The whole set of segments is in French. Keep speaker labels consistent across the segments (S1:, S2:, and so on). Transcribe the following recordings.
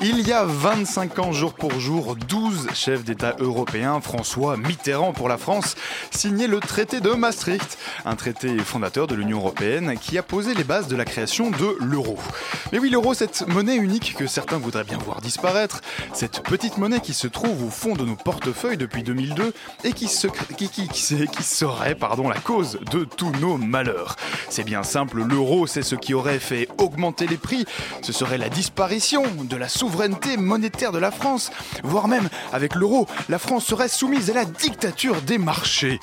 S1: Il y a 25 ans, jour pour jour, 12 chefs d'État européens, François Mitterrand pour la France, signaient le traité de Maastricht, un traité fondateur de l'Union européenne qui a posé les bases de la création de l'euro. Mais oui, l'euro, cette monnaie unique que certains voudraient bien voir disparaître, cette petite monnaie qui se trouve au fond de nos portefeuilles depuis 2002 et qui, se, qui, qui- qui- qui serait pardon, la cause de tous nos malheurs. C'est bien simple, l'euro, c'est ce qui aurait fait augmenter les prix, ce serait la disparition de la souveraineté monétaire de la France, voire même avec l'euro, la France serait soumise à la dictature des marchés.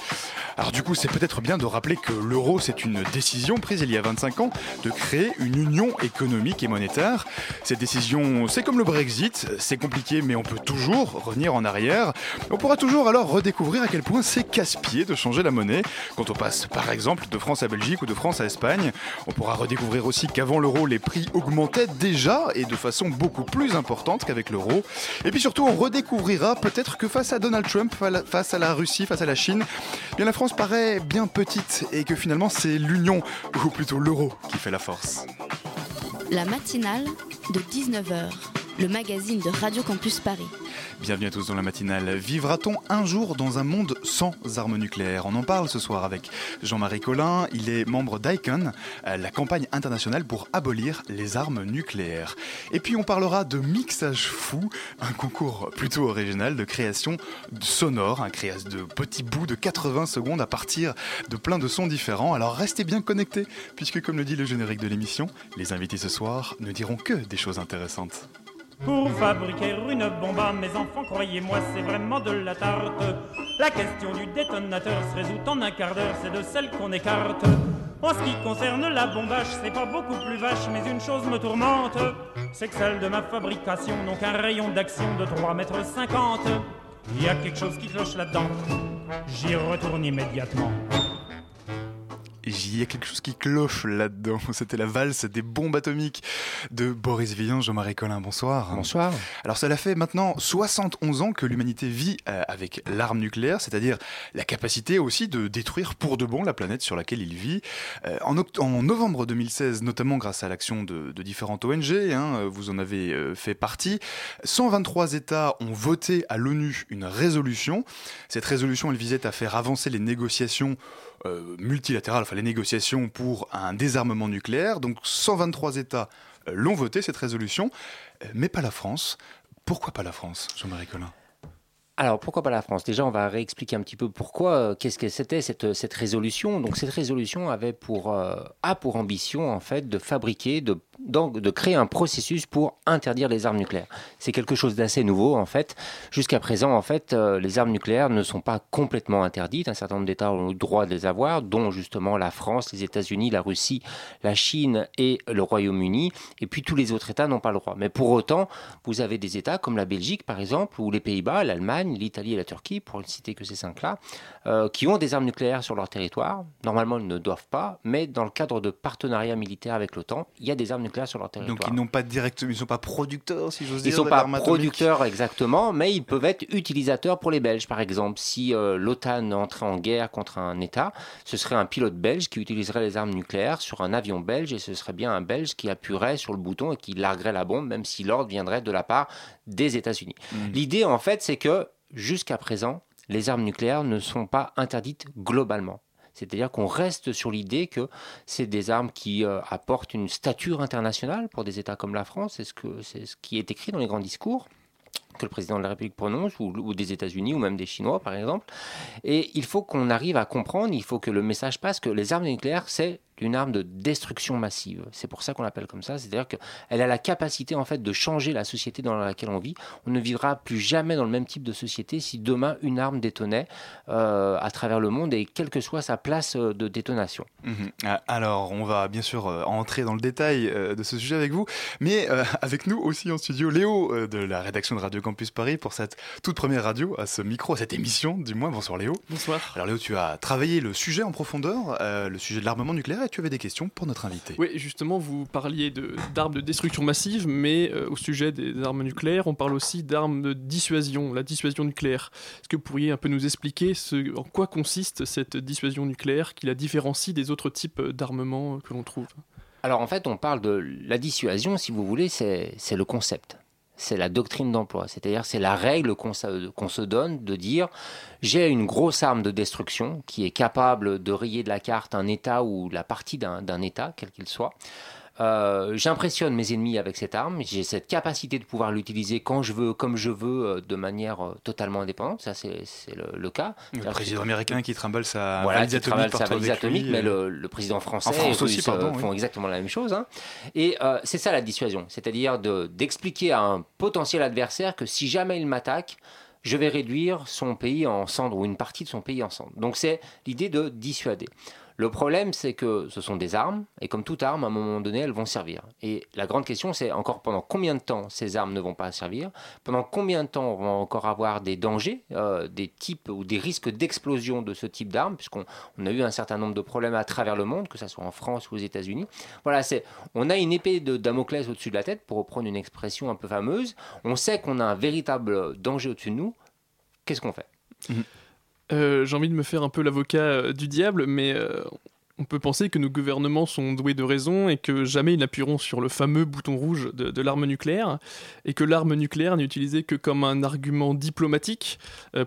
S1: Alors du coup, c'est peut-être bien de rappeler que l'euro, c'est une décision prise il y a 25 ans de créer une union économique et monétaire. Cette décision, c'est comme le Brexit, c'est compliqué mais on peut toujours revenir en arrière. On pourra toujours alors redécouvrir à quel point c'est casse-pied de changer la monnaie quand on passe par exemple de France à Belgique ou de France à Espagne. On pourra redécouvrir aussi qu'avant l'euro, les prix augmentaient déjà et de façon beaucoup plus importante qu'avec l'euro. Et puis surtout, on redécouvrira peut-être que face à Donald Trump, face à la Russie, face à la Chine, eh bien la France paraît bien petite et que finalement c'est l'union, ou plutôt l'euro, qui fait la force.
S2: La matinale de 19h, le magazine de Radio Campus Paris.
S1: Bienvenue à tous dans la matinale. Vivra-t-on un jour dans un monde sans armes nucléaires? On en parle ce soir avec Jean-Marie Collin. Il est membre d'ICON, euh, la campagne internationale pour abolir les armes nucléaires. Et puis on parlera de Mixage Fou, un concours plutôt original de création sonore, un création de petits bouts de 80 secondes à partir de plein de sons différents. Alors restez bien connectés, puisque comme le dit le générique de l'émission, les invités ce soir ne diront que des choses intéressantes.
S3: Pour fabriquer une bombe à mes enfants, croyez-moi, c'est vraiment de la tarte. La question du détonateur se résout en un quart d'heure, c'est de celle qu'on écarte. En ce qui concerne la bombage, c'est pas beaucoup plus vache, mais une chose me tourmente, c'est que celle de ma fabrication n'ont qu'un rayon d'action de 3 mètres 50. Il y a quelque chose qui cloche là-dedans. J'y retourne immédiatement.
S1: Il y a quelque chose qui cloche là-dedans. C'était la valse des bombes atomiques de Boris Vian, Jean-Marie Collin. Bonsoir.
S4: Bonsoir.
S1: Alors cela fait maintenant 71 ans que l'humanité vit euh, avec l'arme nucléaire, c'est-à-dire la capacité aussi de détruire pour de bon la planète sur laquelle il vit. Euh, en, en novembre 2016, notamment grâce à l'action de, de différentes ONG, hein, euh, vous en avez fait partie, 123 États ont voté à l'ONU une résolution. Cette résolution, elle visait à faire avancer les négociations euh, multilatérales, enfin les négociations pour un désarmement nucléaire. Donc 123 États euh, l'ont voté, cette résolution, euh, mais pas la France. Pourquoi pas la France, Jean-Marie Collin?
S4: Alors pourquoi pas la France? Déjà, on va réexpliquer un petit peu pourquoi, euh, qu'est-ce que c'était cette, cette résolution. Donc cette résolution avait pour, euh, a pour ambition en fait de fabriquer, de, donc, de créer un processus pour interdire les armes nucléaires. C'est quelque chose d'assez nouveau en fait. Jusqu'à présent, en fait, euh, les armes nucléaires ne sont pas complètement interdites. Un certain nombre d'États ont le droit de les avoir, dont justement la France, les États-Unis, la Russie, la Chine et le Royaume-Uni. Et puis tous les autres États n'ont pas le droit. Mais pour autant, vous avez des États comme la Belgique, par exemple, ou les Pays-Bas, l'Allemagne, l'Italie et la Turquie, pour ne citer que ces cinq-là, euh, qui ont des armes nucléaires sur leur territoire. Normalement, ils ne doivent pas, mais dans le cadre de partenariats militaires avec l'OTAN, il y a des armes nucléaires sur leur territoire.
S1: Donc ils n'ont pas directement, ils sont pas producteurs, si j'ose
S4: Ils
S1: dire.
S4: ne sont pas producteurs exactement, mais ils peuvent être utilisateurs pour les Belges. Par exemple, si euh, l'OTAN entrait en guerre contre un État, ce serait un pilote belge qui utiliserait les armes nucléaires sur un avion belge et ce serait bien un Belge qui appuierait sur le bouton et qui larguerait la bombe, même si l'ordre viendrait de la part des États-Unis.
S1: Mhm.
S4: L'idée, en fait, c'est que jusqu'à présent, les armes nucléaires ne sont pas interdites globalement. C'est-à-dire qu'on reste sur l'idée que c'est des armes qui euh, apportent une stature internationale pour des États comme la France. C'est ce, qui est écrit dans les grands discours que le président de la République prononce, ou des États-Unis, ou même des Chinois, par exemple. Et il faut qu'on arrive à comprendre, il faut que le message passe que les armes nucléaires, c'est d'une arme de destruction massive. C'est pour ça qu'on l'appelle comme ça. C'est-à-dire qu'elle a la capacité en fait de changer la société dans laquelle on vit. On ne vivra plus jamais dans le même type de société si demain une arme détonnait euh, à travers le monde et quelle que soit sa place euh, de détonation.
S1: Mhm. Ah, alors, on va bien sûr euh, entrer dans le détail de ce sujet avec vous, mais avec nous aussi en studio Léo de la rédaction de Radio Campus Paris pour cette toute première radio à ce micro, à cette émission du moins. Bonsoir Léo.
S5: Bonsoir.
S1: Alors Léo, tu as travaillé le sujet en profondeur, le sujet de l'armement nucléaire tu avais des questions pour notre invité.
S5: Oui, justement, vous parliez d'armes de, destruction massive, mais euh, au sujet des armes nucléaires, on parle aussi d'armes de dissuasion, la dissuasion nucléaire. Est-ce que vous pourriez un peu nous expliquer ce, en quoi consiste cette dissuasion nucléaire qui la différencie des autres types d'armements que l'on trouve?
S4: Alors en fait, on parle de la dissuasion, si vous voulez, c'est le concept c'est la doctrine d'emploi, c'est-à-dire c'est la règle qu'on se donne de dire j'ai une grosse arme de destruction qui est capable de rayer de la carte un État ou la partie d'un État, quel qu'il soit. Euh, j'impressionne mes ennemis avec cette arme. J'ai cette capacité de pouvoir l'utiliser quand je veux, comme je veux, euh, de manière euh, totalement indépendante. Ça, c'est le, cas.
S1: Le président américain qui trimballe sa
S4: voilà,
S1: valise atomique,
S4: sa valise atomique mais le, président français
S1: France aussi,
S4: font exactement la même chose. Hein. Et c'est ça la dissuasion, c'est-à-dire d'expliquer à un potentiel adversaire que si jamais il m'attaque, je vais réduire son pays en cendres ou une partie de son pays en cendres. Donc c'est l'idée de dissuader. Le problème, c'est que ce sont des armes, et comme toute arme, à un moment donné, elles vont servir. Et la grande question, c'est encore pendant combien de temps ces armes ne vont pas servir? Pendant combien de temps on va encore avoir des dangers, euh, des types ou des risques d'explosion de ce type d'armes, puisqu'on a eu un certain nombre de problèmes à travers le monde, que ce soit en France ou aux États-Unis. Voilà, c'est, on a une épée de Damoclès au-dessus de la tête, pour reprendre une expression un peu fameuse. On sait qu'on a un véritable danger au-dessus de nous. Qu'est-ce qu'on fait?
S5: Mmh. Euh, j'ai envie de me faire un peu l'avocat euh, du diable, mais euh, on peut penser que nos gouvernements sont doués de raison et que jamais ils n'appuieront sur le fameux bouton rouge de, l'arme nucléaire, et que l'arme nucléaire n'est utilisée que comme un argument diplomatique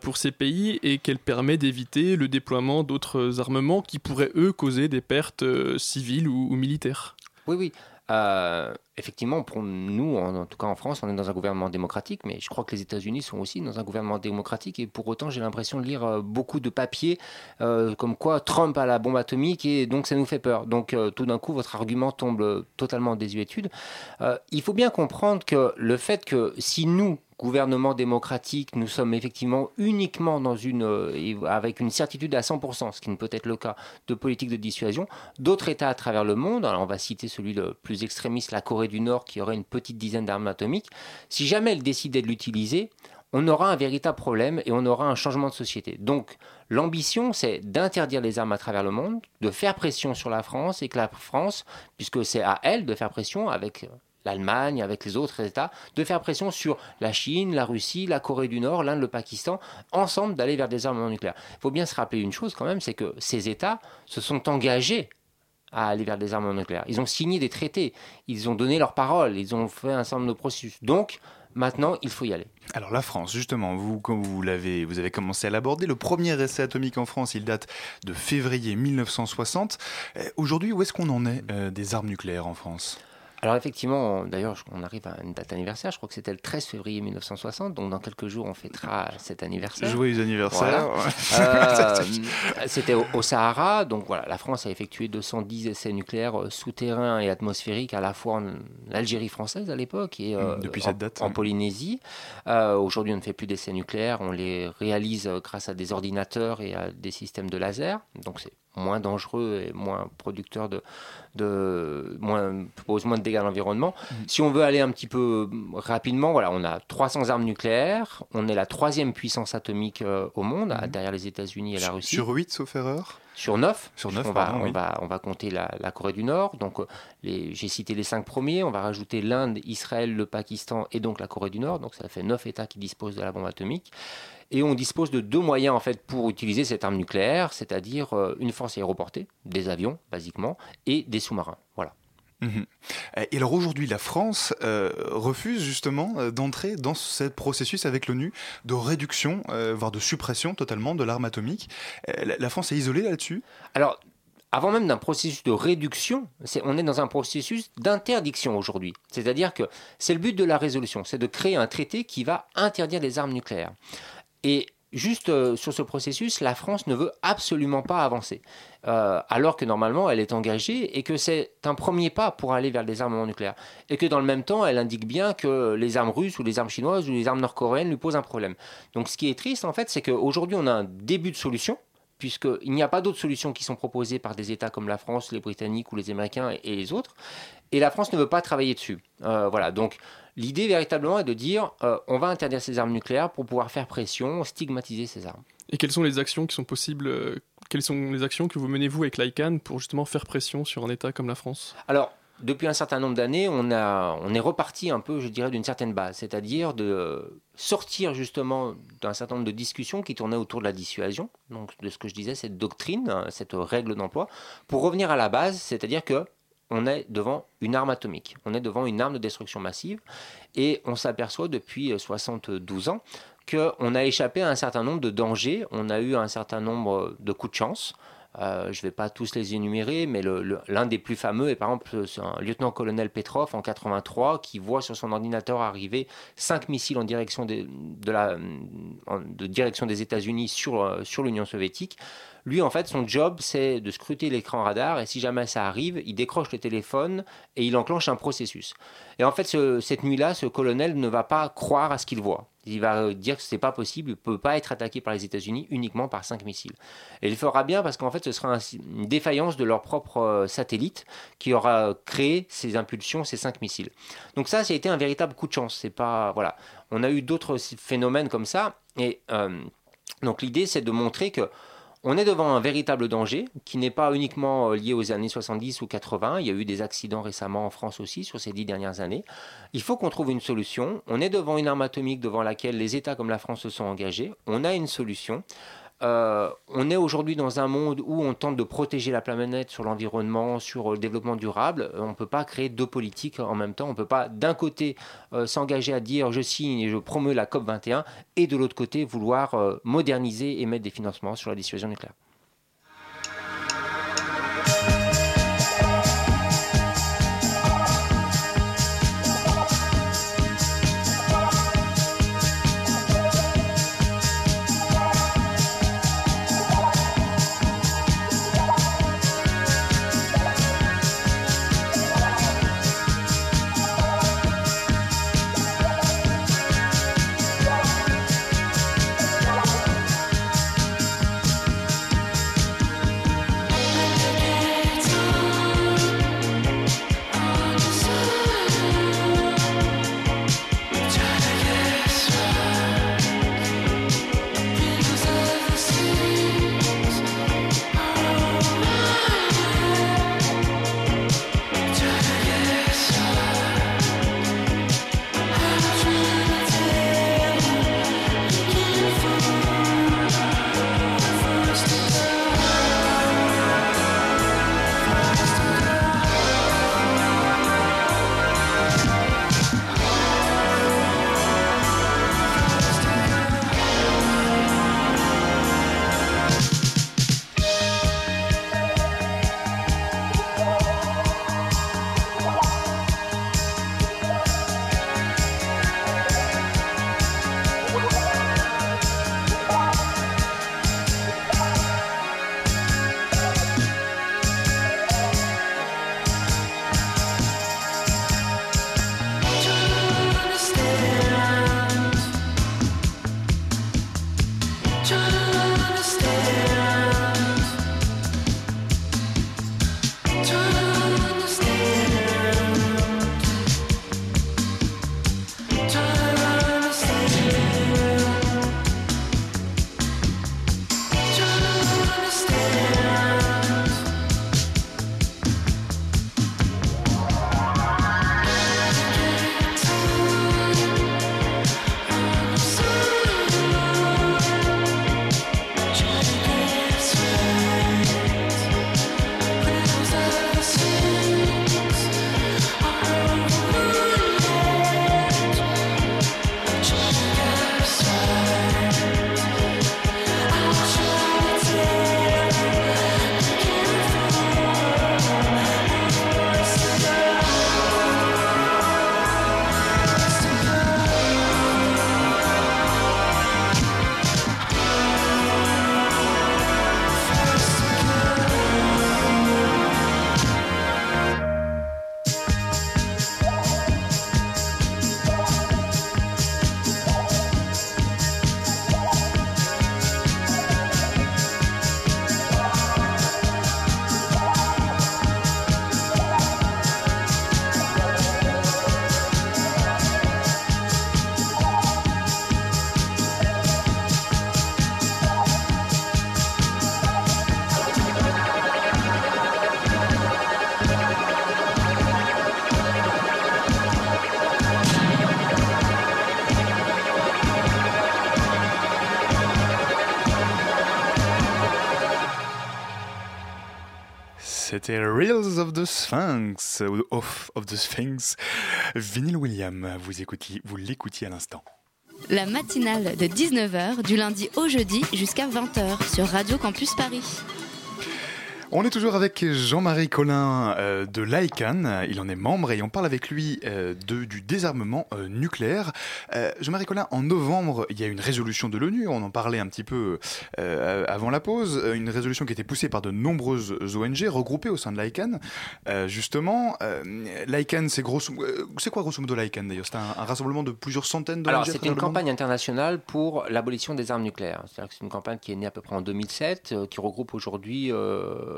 S5: pour ces pays et qu'elle permet d'éviter le déploiement d'autres armements qui pourraient, eux, causer des pertes civiles ou, ou militaires.
S4: Oui, oui. Euh, effectivement, pour nous, en, tout cas en France, on est dans un gouvernement démocratique, mais je crois que les États-Unis sont aussi dans un gouvernement démocratique. Et pour autant, j'ai l'impression de lire euh, beaucoup de papiers euh, comme quoi Trump a la bombe atomique et donc ça nous fait peur. Donc tout d'un coup, votre argument tombe totalement en désuétude. il faut bien comprendre que le fait que si nous, gouvernement démocratique, nous sommes effectivement uniquement dans une, euh, avec une certitude à 100%, ce qui ne peut être le cas de politique de dissuasion. D'autres États à travers le monde, alors on va citer celui le plus extrémiste, la Corée du Nord, qui aurait une petite dizaine d'armes atomiques, si jamais elle décidait de l'utiliser, on aura un véritable problème et on aura un changement de société. Donc l'ambition, c'est d'interdire les armes à travers le monde, de faire pression sur la France et que la France, puisque c'est à elle de faire pression avec l'Allemagne, avec les autres États, de faire pression sur la Chine, la Russie, la Corée du Nord, l'Inde, le Pakistan, ensemble d'aller vers des armements nucléaires. Il faut bien se rappeler une chose quand même, c'est que ces États se sont engagés à aller vers des armements nucléaires. Ils ont signé des traités, ils ont donné leur parole, ils ont fait un certain nombre de processus. Donc, Maintenant, il faut y aller.
S1: Alors la France, justement, vous, vous l'avez, vous avez commencé à l'aborder. Le premier essai atomique en France, il date de février 1960. Euh, aujourd'hui, où est-ce qu'on en est euh, des armes nucléaires en France?
S4: Alors effectivement, d'ailleurs, on arrive à une date anniversaire, je crois que c'était le 13 février 1960, donc dans quelques jours, on fêtera cet anniversaire.
S1: Joyeux anniversaire
S4: euh, C'était au, Sahara, donc voilà, la France a effectué 210 essais nucléaires euh, souterrains et atmosphériques, à la fois en Algérie française à l'époque et
S1: euh, Depuis cette date,
S4: en, Polynésie. Aujourd'hui, on ne fait plus d'essais nucléaires, on les réalise grâce à des ordinateurs et à des systèmes de laser, donc c'est moins dangereux et moins producteur de, de moins, pose moins de dégâts à l'environnement. Mhm. Si on veut aller un petit peu rapidement, voilà, on a 300 armes nucléaires, on est la troisième puissance atomique euh, au monde, mhm. derrière les États-Unis et la Russie.
S1: Sur 8, sauf erreur?
S4: Sur 9.
S1: Sur 9
S4: on, va, on, va, on va compter la, Corée du Nord. Donc, euh, j'ai cité les 5 premiers. On va rajouter l'Inde, Israël, le Pakistan et donc la Corée du Nord. Donc, ça fait 9 États qui disposent de la bombe atomique. Et on dispose de deux moyens en fait pour utiliser cette arme nucléaire, c'est-à-dire euh, une force aéroportée, des avions basiquement, et des sous-marins. Voilà.
S1: Mhm. Et alors aujourd'hui, la France euh, refuse justement euh, d'entrer dans ce processus avec l'ONU de réduction, voire de suppression totalement de l'arme atomique. la France est isolée là-dessus?
S4: Alors, avant même d'un processus de réduction, on est dans un processus d'interdiction aujourd'hui. C'est-à-dire que c'est le but de la résolution, c'est de créer un traité qui va interdire les armes nucléaires. Et juste euh, sur ce processus, la France ne veut absolument pas avancer, euh, alors que normalement elle est engagée et que c'est un premier pas pour aller vers le désarmement nucléaire. Et que dans le même temps, elle indique bien que les armes russes ou les armes chinoises ou les armes nord-coréennes lui posent un problème. Donc ce qui est triste en fait, c'est qu'aujourd'hui on a un début de solution puisqu'il n'y a pas d'autres solutions qui sont proposées par des États comme la France, les Britanniques ou les Américains et, les autres. Et la France ne veut pas travailler dessus. Euh, voilà, donc l'idée véritablement est de dire euh, on va interdire ces armes nucléaires pour pouvoir faire pression, stigmatiser ces armes.
S5: Et quelles sont les actions qui sont possibles Quelles sont les actions que vous menez vous avec l'ICANN pour justement faire pression sur un État comme la France?
S4: Alors, depuis un certain nombre d'années, on, on est reparti un peu, je dirais, d'une certaine base, c'est-à-dire de sortir justement d'un certain nombre de discussions qui tournaient autour de la dissuasion, donc de ce que je disais, cette doctrine, cette règle d'emploi, pour revenir à la base, c'est-à-dire que on est devant une arme atomique, on est devant une arme de destruction massive, et on s'aperçoit depuis 72 ans qu'on a échappé à un certain nombre de dangers, on a eu un certain nombre de coups de chance, euh, je ne vais pas tous les énumérer, mais l'un des plus fameux est par exemple un lieutenant-colonel Petrov en 83 qui voit sur son ordinateur arriver cinq missiles en direction des, de direction des États-Unis euh, sur l'Union soviétique. Lui, en fait, son job, c'est de scruter l'écran radar et si jamais ça arrive, il décroche le téléphone et il enclenche un processus. Et en fait, cette nuit-là, ce colonel ne va pas croire à ce qu'il voit. Il va dire que ce n'est pas possible, il ne peut pas être attaqué par les États-Unis uniquement par cinq missiles. Et il fera bien parce qu'en fait, ce sera une défaillance de leur propre euh, satellite qui aura créé ces impulsions, ces cinq missiles. Donc ça, ça a été un véritable coup de chance. C'est pas voilà. On a eu d'autres phénomènes comme ça et euh, donc l'idée, c'est de montrer que on est devant un véritable danger qui n'est pas uniquement euh, lié aux années 70 ou 80. Il y a eu des accidents récemment en France aussi sur ces dix dernières années. Il faut qu'on trouve une solution. On est devant une arme atomique devant laquelle les États comme la France se sont engagés. On a une solution. Euh, on est aujourd'hui dans un monde où on tente de protéger la planète sur l'environnement, sur le développement durable. On ne peut pas créer deux politiques en même temps. On ne peut pas d'un côté euh, s'engager à dire je signe et je promeux la COP 21 et de l'autre côté vouloir euh, moderniser et mettre des financements sur la dissuasion nucléaire.
S1: Reels of the Sphinx, Off of the Sphinx. Vinyl William, vous vous l'écoutiez à l'instant.
S2: La matinale de 19h du lundi au jeudi jusqu'à 20h sur Radio Campus Paris.
S1: On est toujours avec Jean-Marie Collin euh, de l'ICANN, il en est membre et on parle avec lui euh, de, du désarmement euh, nucléaire. Jean-Marie Collin, en novembre, il y a une résolution de l'ONU, on en parlait un petit peu avant la pause, une résolution qui a été poussée par de nombreuses ONG regroupées au sein de l'ICANN. Justement, l'ICANN, c'est grosso, quoi grosso modo l'ICANN d'ailleurs? C'est un, un rassemblement de plusieurs centaines d'ONG
S4: Alors, c'est une campagne internationale pour l'abolition des armes nucléaires. C'est-à-dire que c'est une campagne qui est née à peu près en 2007, euh, qui regroupe aujourd'hui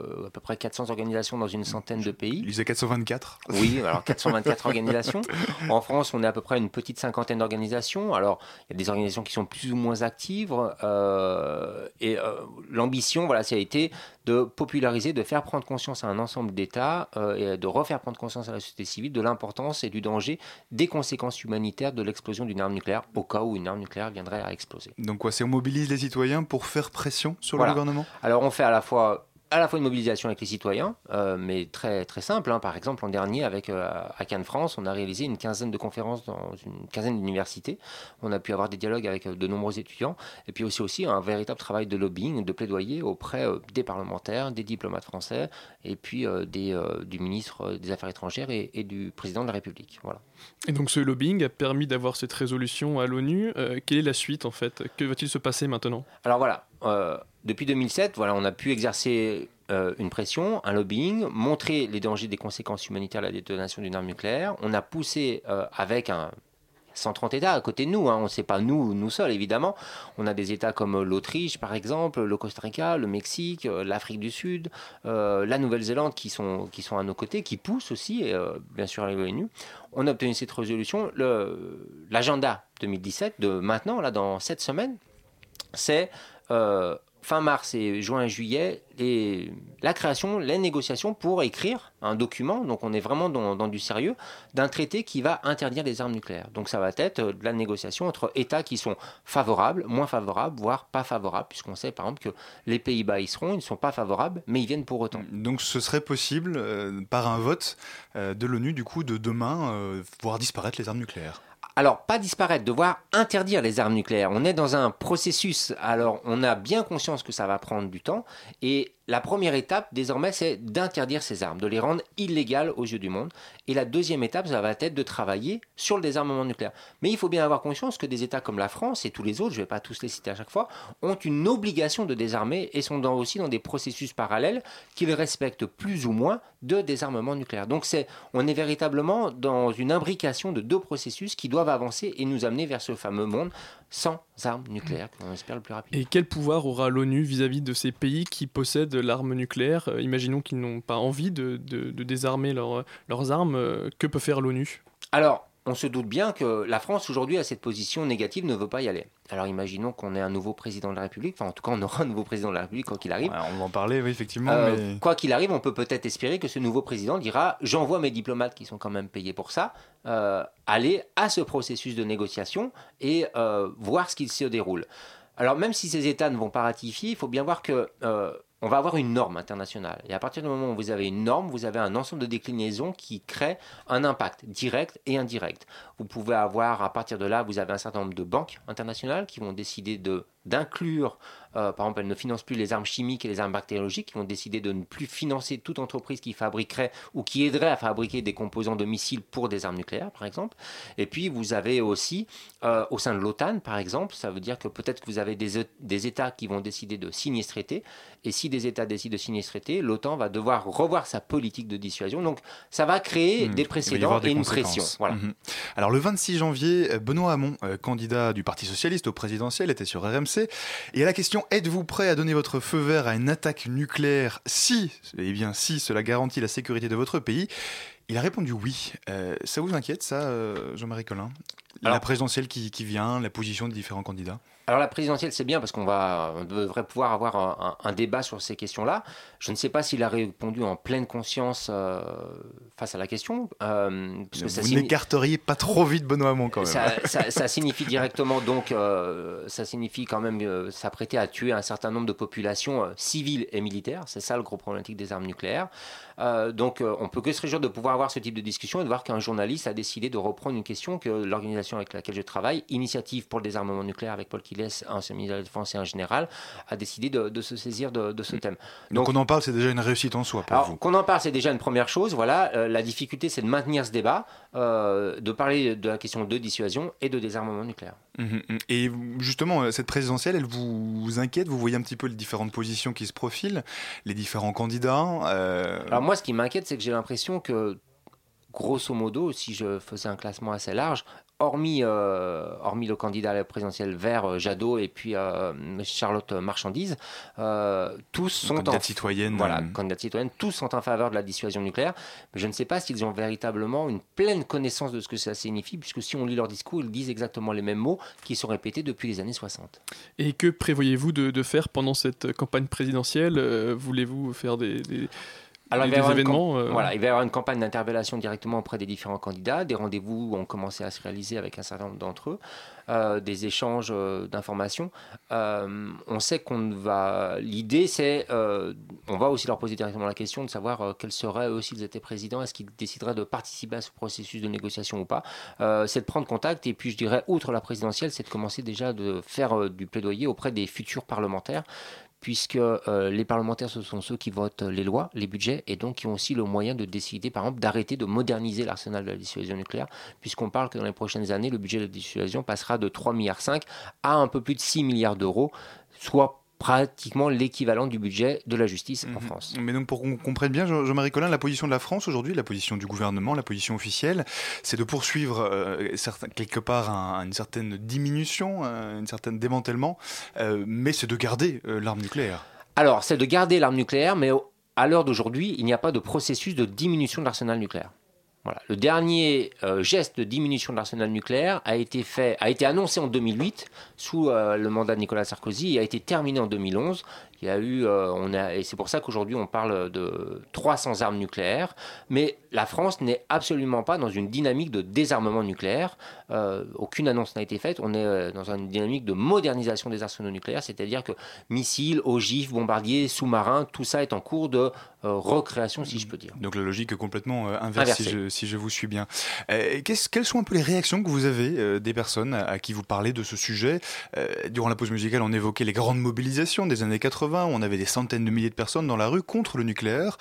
S4: euh, à peu près 400 organisations dans une centaine de pays.
S1: Il disait 424.
S4: Oui, alors 424 organisations. En France, on est à peu près une petite cinquantaine d'organisations. Alors, il y a des organisations qui sont plus ou moins actives. euh, et euh, l'ambition, voilà, ça a été de populariser, de faire prendre conscience à un ensemble d'États et de refaire prendre conscience à la société civile de l'importance et du danger des conséquences humanitaires de l'explosion d'une arme nucléaire au cas où une arme nucléaire viendrait à exploser.
S1: Donc quoi, c'est on mobilise les citoyens pour faire pression sur
S4: Voilà.
S1: le gouvernement?
S4: Alors on fait à la fois à la fois une mobilisation avec les citoyens, euh, mais très très simple. hein. Par exemple, l'an dernier, avec euh, à Cannes France, on a réalisé une quinzaine de conférences dans une quinzaine d'universités. On a pu avoir des dialogues avec euh, de nombreux étudiants, et puis aussi aussi un véritable travail de lobbying, de plaidoyer auprès euh, des parlementaires, des diplomates français, et puis des, du ministre des Affaires étrangères et, et du président de la République. Voilà.
S5: Et donc ce lobbying a permis d'avoir cette résolution à l'ONU. Quelle est la suite en fait? Que va-t-il se passer maintenant?
S4: Alors voilà, depuis 2007, voilà, on a pu exercer euh, une pression, un lobbying, montrer les dangers des conséquences humanitaires de la détonation d'une arme nucléaire. On a poussé euh, avec un 130 États à côté de nous, hein. on ne sait pas nous, nous seuls évidemment. On a des États comme l'Autriche par exemple, le Costa Rica, le Mexique, euh, l'Afrique du Sud, euh, la Nouvelle-Zélande qui sont, qui sont à nos côtés, qui poussent aussi, euh, bien sûr l'ONU. On a obtenu cette résolution. L'agenda 2017 de maintenant, là dans 7 semaines, c'est euh, fin mars et juin et juillet les- la création, les négociations pour écrire un document, donc on est vraiment dans, du sérieux, d'un traité qui va interdire les armes nucléaires. Donc ça va être euh, de la négociation entre États qui sont favorables, moins favorables, voire pas favorables, puisqu'on sait par exemple que les Pays-Bas y seront, ils ne sont pas favorables, mais ils viennent pour autant.
S1: Donc ce serait possible, euh, par un vote de l'ONU, du coup, de demain, voir disparaître les armes nucléaires?
S4: Alors, pas disparaître, devoir interdire les armes nucléaires. On est dans un processus, alors on a bien conscience que ça va prendre du temps, et la première étape, désormais, c'est d'interdire ces armes, de les rendre illégales aux yeux du monde. Et la deuxième étape, ça va être de travailler sur le désarmement nucléaire. Mais il faut bien avoir conscience que des États comme la France et tous les autres, je ne vais pas tous les citer à chaque fois, ont une obligation de désarmer et sont dans- aussi dans des processus parallèles qu'ils respectent plus ou moins de désarmement nucléaire. Donc on est véritablement dans une imbrication de deux processus qui doivent avancer et nous amener vers ce fameux monde sans armes nucléaires, qu'on espère le plus rapide.
S5: Et quel pouvoir aura l'ONU vis-à-vis de ces pays qui possèdent l'arme nucléaire? Euh, Imaginons qu'ils n'ont pas envie de, de- de désarmer leur- leurs armes. euh, Que peut faire l'ONU?
S4: Alors, on se doute bien que la France aujourd'hui à cette position négative ne veut pas y aller. Alors imaginons qu'on ait un nouveau président de la République, enfin en tout cas on aura un nouveau président de la République quoi qu'il arrive.
S1: Ouais, on va en parler, oui, effectivement.
S4: Euh,
S1: mais...
S4: Quoi qu'il arrive, on peut peut-être espérer que ce nouveau président dira j'envoie mes diplomates qui sont quand même payés pour ça, euh, aller à ce processus de négociation et euh, voir ce qu'il se déroule. Alors même si ces États ne vont pas ratifier, il faut bien voir que on va avoir une norme internationale. Et à partir du moment où vous avez une norme, vous avez un ensemble de déclinaisons qui créent un impact direct et indirect. Vous pouvez avoir, à partir de là, vous avez un certain nombre de banques internationales qui vont décider de d'inclure, par exemple, elles ne financent plus les armes chimiques et les armes bactériologiques, qui vont décider de ne plus financer toute entreprise qui fabriquerait ou qui aiderait à fabriquer des composants de missiles pour des armes nucléaires, par exemple. Et puis, vous avez aussi, euh, au sein de l'OTAN, par exemple, ça veut dire que peut-être que vous avez des, des États qui vont décider de signer ce traité. Et si des États décident de signer ce traité, l'OTAN va devoir revoir sa politique de dissuasion. Donc, ça va créer
S1: Hmm,
S4: des précédents
S1: des
S4: et une pression. Voilà.
S1: Mhm. Alors le 26 janvier, euh, Benoît Hamon, euh, candidat du Parti Socialiste au présidentiel, était sur RMC. Et à la question êtes-vous prêt à donner votre feu vert à une attaque nucléaire si, eh bien si cela garantit la sécurité de votre pays? Il a répondu oui. Euh, ça vous inquiète ça, euh, Jean-Marie Collin? La présidentielle qui, qui vient, la position des différents candidats?
S4: Alors la présidentielle, c'est bien parce qu'on va, on devrait pouvoir avoir un, débat sur ces questions-là. Je ne sais pas s'il a répondu en pleine conscience euh, face à la question.
S1: Euh, parce Vous n'écarteriez pas trop vite Benoît Hamon quand
S4: même. Ça, signifie directement donc, euh, ça signifie quand même s'apprêter à tuer un certain nombre de populations civiles et militaires. C'est ça le gros problématique des armes nucléaires. Donc on peut que se réjouir de pouvoir avoir ce type de discussion et de voir qu'un journaliste a décidé de reprendre une question que l'organisation avec laquelle je travaille, Initiative pour le désarmement nucléaire avec Paul Killet, un ministre de la Défense et un général, a décidé de, se saisir de, ce thème.
S1: Donc, on en parle, c'est déjà une réussite en soi pour
S4: alors, Qu'on en parle, c'est déjà une première chose. Voilà, euh, la difficulté, c'est de maintenir ce débat, euh, de parler de la question de dissuasion et de désarmement nucléaire.
S1: Hum, hum. Et justement, euh, cette présidentielle, elle vous, inquiète? Vous voyez un petit peu les différentes positions qui se profilent, les différents candidats
S4: Alors moi, ce qui m'inquiète, c'est que j'ai l'impression que grosso modo, si je faisais un classement assez large, hormis, euh, hormis le candidat à la présidentielle vert, euh, Jadot, et puis euh, Charlotte Marchandise, tous sont
S1: en citoyenne.
S4: Voilà, citoyenne, tous sont en faveur de la dissuasion nucléaire. Mais je ne sais pas s'ils ont véritablement une pleine connaissance de ce que ça signifie, puisque si on lit leur discours, ils disent exactement les mêmes mots qui sont répétés depuis les années 60.
S5: Et que prévoyez-vous de, faire pendant cette campagne présidentielle? Voulez-vous faire des alors, il, va
S4: euh, voilà, il va y avoir une campagne d'interpellation directement auprès des différents candidats. Des rendez-vous ont commencé à se réaliser avec un certain nombre d'entre eux, euh, des échanges euh, d'informations. on sait qu'on va. L'idée, c'est. on va aussi leur poser directement la question de savoir quels seraient eux s'ils étaient présidents. Est-ce qu'ils décideraient de participer à ce processus de négociation ou pas C'est de prendre contact. Et puis, je dirais, outre la présidentielle, c'est de commencer déjà de faire du plaidoyer auprès des futurs parlementaires puisque euh, les parlementaires, ce sont ceux qui votent les lois, les budgets, et donc qui ont aussi le moyen de décider, par exemple, d'arrêter de moderniser l'arsenal de la dissuasion nucléaire, puisqu'on parle que dans les prochaines années, le budget de la dissuasion passera de 3,5 milliards à un peu plus de 6 milliards d'euros, soit pratiquement l'équivalent du budget de la justice en mhm. France.
S1: Mais donc pour qu'on comprenne bien, Jean-Marie Collin, la position de la France aujourd'hui, la position du gouvernement, la position officielle, c'est de poursuivre euh, quelque part une certaine diminution, euh, une certaine démantèlement, euh, mais c'est de garder l'arme nucléaire.
S4: Alors, c'est de garder l'arme nucléaire, mais à l'heure d'aujourd'hui, il n'y a pas de processus de diminution de l'arsenal nucléaire. Le dernier euh, geste de diminution de l'arsenal nucléaire a été, fait, a été annoncé en 2008 sous euh, le mandat de Nicolas Sarkozy et a été terminé en 2011. Il y a eu, euh, on a, et c'est pour ça qu'aujourd'hui on parle de 300 armes nucléaires, mais la France n'est absolument pas dans une dynamique de désarmement nucléaire. aucune annonce n'a été faite. On est dans une dynamique de modernisation des arsenaux nucléaires, c'est-à-dire que missiles, ogives, bombardiers, sous-marins, tout ça est en cours de recréation, si je peux dire.
S1: Donc la logique est complètement inversée si je vous suis bien. Euh, quelles sont un peu les réactions que vous avez euh, des personnes à, qui vous parlez de ce sujet? Euh, Durant la pause musicale, on évoquait les grandes mobilisations des années 80, on avait des centaines de milliers de personnes dans la rue contre le nucléaire.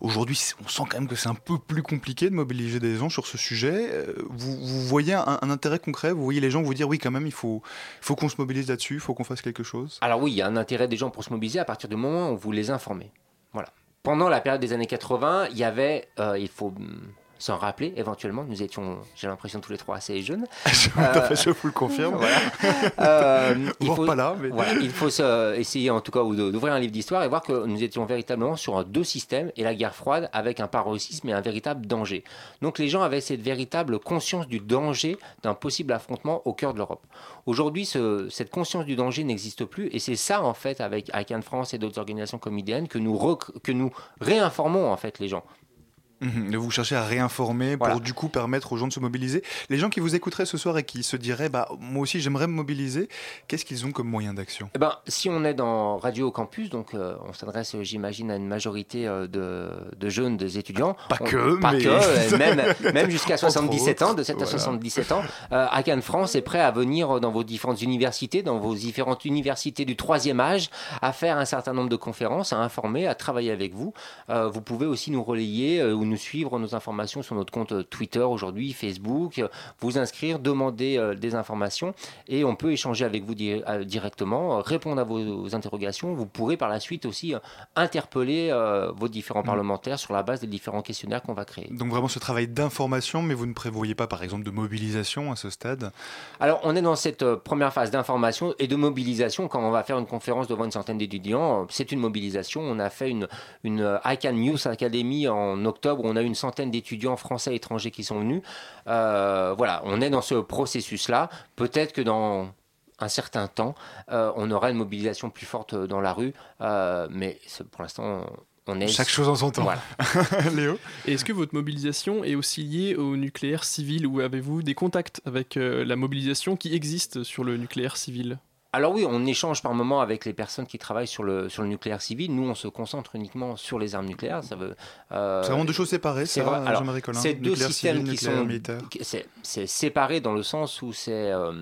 S1: Aujourd'hui, on sent quand même que c'est un peu plus compliqué de mobiliser des gens sur ce sujet. Vous, voyez un, intérêt concret? Vous voyez les gens vous dire oui, quand même, il faut, faut qu'on se mobilise là-dessus, il faut qu'on fasse quelque chose?
S4: Alors oui, il y a un intérêt des gens pour se mobiliser à partir du moment où vous les informez. Voilà pendant la période des années 80, il y avait, il faut hmm, s'en rappeler éventuellement. Nous étions, j'ai l'impression, tous les trois assez jeunes.
S1: je, euh, vous le confirme. Voilà.
S4: Euh, il faut, pas là, mais... il faut essayer en tout cas d'ouvrir un livre d'histoire et voir que nous étions véritablement sur deux systèmes et la guerre froide avec un paroxysme et un véritable danger. Donc les gens avaient cette véritable conscience du danger d'un possible affrontement au cœur de l'Europe. Aujourd'hui, ce, cette conscience du danger n'existe plus et c'est ça en fait avec ICANN France et d'autres organisations comme IDN que nous, que nous réinformons en fait les gens.
S1: Mhm. vous cherchez à réinformer pour du coup permettre aux gens de se mobiliser. Les gens qui vous écouteraient ce soir et qui se diraient bah moi aussi j'aimerais me mobiliser, qu'est-ce qu'ils ont comme moyen d'action?
S4: Eh ben, si on est dans Radio Campus, donc euh, on s'adresse j'imagine à une majorité euh, de, de, jeunes, des étudiants.
S1: Pas que,
S4: pas que, euh, même, même jusqu'à 77 ans, de 7 à 77 ans. à Cannes France est prêt à venir dans vos différentes universités, dans vos différentes universités du troisième âge, à faire un certain nombre de conférences, à informer, à travailler avec vous. vous pouvez aussi nous relayer ou nous nous suivre nos informations sur notre compte Twitter aujourd'hui, Facebook, vous inscrire, demander euh, des informations et on peut échanger avec vous euh, directement, répondre à vos interrogations. Vous pourrez par la suite aussi euh, interpeller vos différents mm. parlementaires sur la base des différents questionnaires qu'on va créer.
S1: Donc vraiment ce travail d'information, mais vous ne prévoyez pas par exemple de mobilisation à ce stade?
S4: Alors on est dans cette première phase d'information et de mobilisation. Quand on va faire une conférence devant une centaine d'étudiants, c'est une mobilisation. On a fait une, une ICANN News Academy en octobre où on a eu une centaine d'étudiants français et étrangers qui sont venus. Euh, voilà, on est dans ce processus-là. Peut-être que dans un certain temps, euh, on aura une mobilisation plus forte dans la rue, euh, mais pour l'instant, on est...
S1: Chaque chose en son temps.
S4: Voilà.
S1: Léo
S5: est-ce que votre mobilisation est aussi liée au nucléaire civil ou avez-vous des contacts avec euh, la mobilisation qui existe sur le nucléaire civil?
S4: Alors oui, on échange par moment avec les personnes qui travaillent sur le, sur le nucléaire civil. Nous, on se concentre uniquement sur les armes nucléaires. Ça veut, euh,
S1: C'est vraiment deux choses séparées,
S4: c'est vrai. Alors,
S1: Jean-Marie Collin
S4: C'est deux systèmes
S1: civil,
S4: qui sont
S1: militaire.
S4: c'est, c'est séparé dans le sens où c'est euh,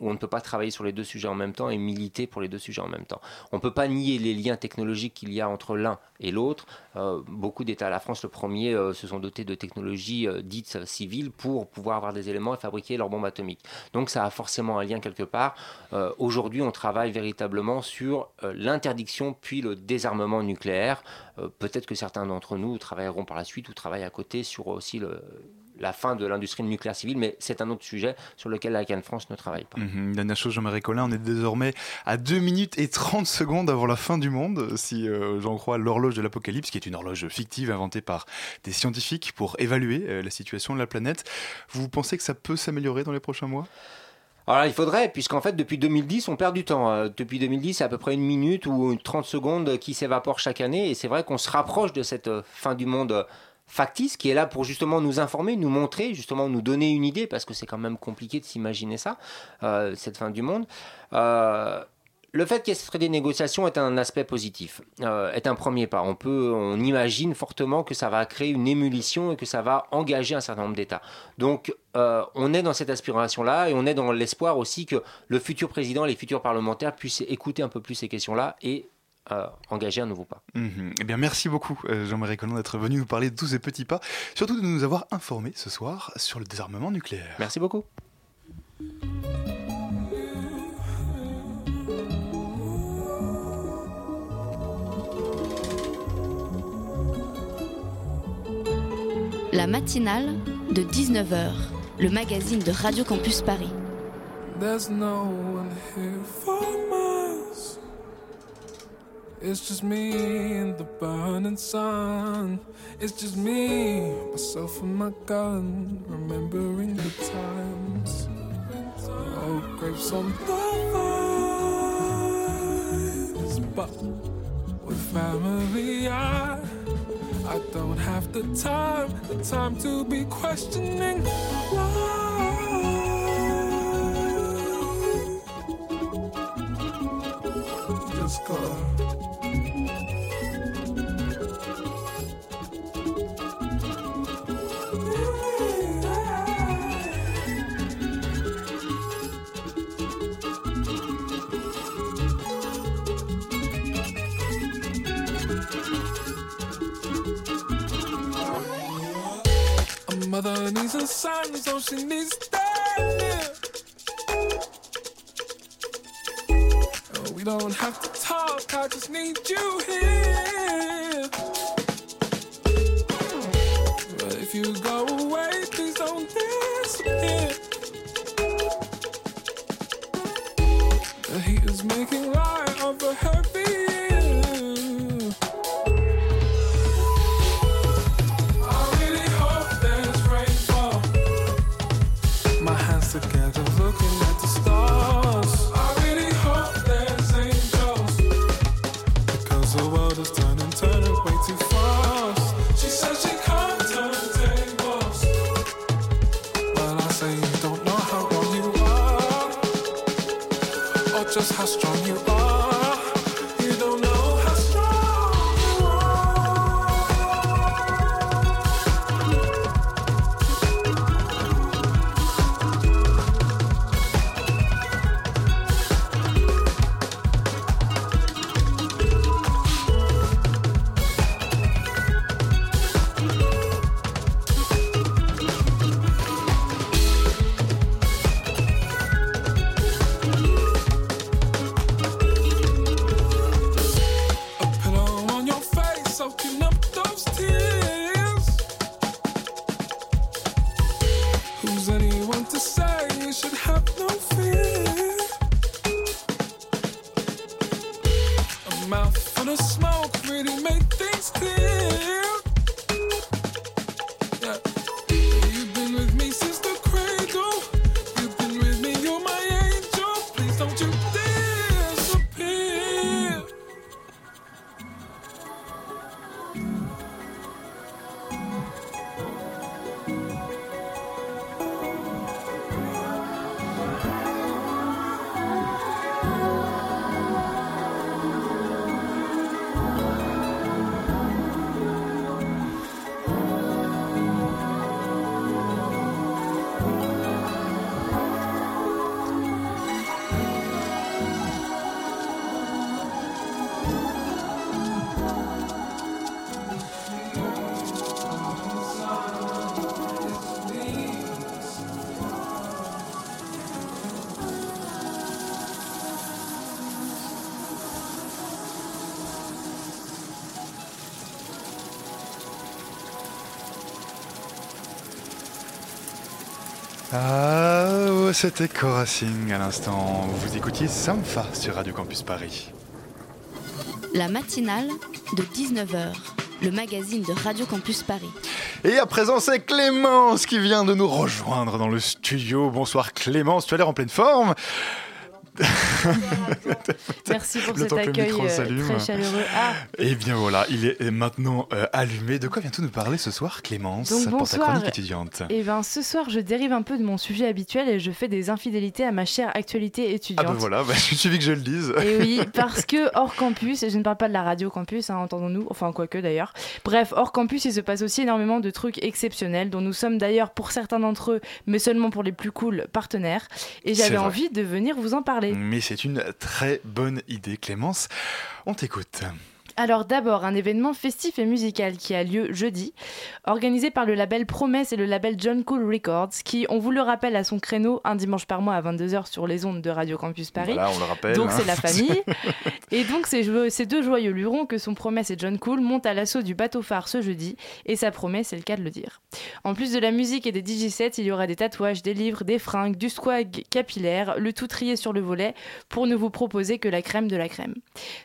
S4: où on ne peut pas travailler sur les deux sujets en même temps et militer pour les deux sujets en même temps. On ne peut pas nier les liens technologiques qu'il y a entre l'un et l'autre. Euh, beaucoup d'États, la France le premier, se sont dotés de technologies dites civiles pour pouvoir avoir des éléments et fabriquer leurs bombes atomiques. Donc ça a forcément un lien quelque part. Euh, Aujourd'hui, on travaille véritablement sur euh, l'interdiction puis le désarmement nucléaire. Euh, Peut-être que certains d'entre nous travailleront par la suite ou travaillent à côté sur aussi le, la fin de l'industrie nucléaire civile, mais c'est un autre sujet sur lequel la CAN France ne travaille pas.
S1: Une dernière chose, Jean-Marie Collin, on est désormais à 2 minutes et 30 secondes avant la fin du monde, si euh, j'en crois l'horloge de l'apocalypse, qui est une horloge fictive inventée par des scientifiques pour évaluer euh, la situation de la planète. Vous pensez que ça peut s'améliorer dans les prochains mois?
S4: Alors il faudrait, puisqu'en fait depuis 2010 on perd du temps. Euh, depuis 2010 c'est à peu près une minute ou une 30 secondes qui s'évaporent chaque année et c'est vrai qu'on se rapproche de cette euh, fin du monde euh, factice qui est là pour justement nous informer, nous montrer, justement nous donner une idée parce que c'est quand même compliqué de s'imaginer ça, cette fin du monde. Le fait qu'il y ait des négociations est un aspect positif, euh, est un premier pas. On peut, on imagine fortement que ça va créer une émulsion et que ça va engager un certain nombre d'États. Donc, euh, on est dans cette aspiration-là et on est dans l'espoir aussi que le futur président, les futurs parlementaires puissent écouter un peu plus ces questions-là et euh, engager un nouveau pas.
S1: Mhm. Eh bien, merci beaucoup, Jean-Marie Collin, d'être venu nous parler de tous ces petits pas, surtout de nous avoir informés ce soir sur le désarmement nucléaire.
S4: Merci beaucoup.
S2: La matinale de 19h, le magazine de Radio Campus Paris.
S6: There's no one here for us. It's just me and the burning sun. It's just me, myself and my gun, remembering the times. Oh, grapes on the vines, but with family, I, I don't have the time, the time to be questioning why. Just gotta mother needs a son, so she needs standing. We don't have to talk, I just need you here. But if you go away, please don't disappear. The heat is making light of a heavy
S1: c'était Coracing à l'instant. Vous écoutiez Sampha sur Radio Campus Paris.
S2: La matinale de 19h, le magazine de Radio Campus Paris.
S1: Et à présent, c'est Clémence qui vient de nous rejoindre dans le studio. Bonsoir Clémence, tu as l'air en pleine forme.
S7: Merci pour cet accueil euh, très chaleureux. Ah,
S1: Et bien voilà, il est maintenant euh, allumé. De quoi viens-tu nous parler ce soir, Clémence,
S7: Donc,
S1: pour ta chronique étudiante?
S7: Et ben ce soir, je dérive un peu de mon sujet habituel et je fais des infidélités à ma chère actualité
S1: Ah
S7: étudiante.
S1: ben voilà, bah, il suffit que je le dise.
S7: Et oui, parce que hors campus, et je ne parle pas de la radio campus, hein, entendons-nous, enfin quoique d'ailleurs. Bref, hors campus, il se passe aussi énormément de trucs exceptionnels dont nous sommes d'ailleurs pour certains d'entre eux, mais seulement pour les plus cool, partenaires. Et j'avais envie de venir vous en parler.
S1: Mais c'est une très bonne idée, Clémence. On t'écoute.
S7: Alors d'abord, un événement festif et musical qui a lieu jeudi, organisé par le label Promesse et le label John Cool Records, qui, on vous le rappelle, a son créneau un dimanche par mois à 22h sur les ondes de Radio Campus Paris.
S1: Voilà, on le rappelle.
S7: Donc
S1: hein.
S7: c'est la famille. et donc ces, deux joyeux lurons que sont Promesse et John Cool montent à l'assaut du bateau phare ce jeudi. Et sa promesse, c'est le cas de le dire. En plus de la musique et des DJ-sets, il y aura des tatouages, des livres, des fringues, du swag capillaire, le tout trié sur le volet pour ne vous proposer que la crème de la crème.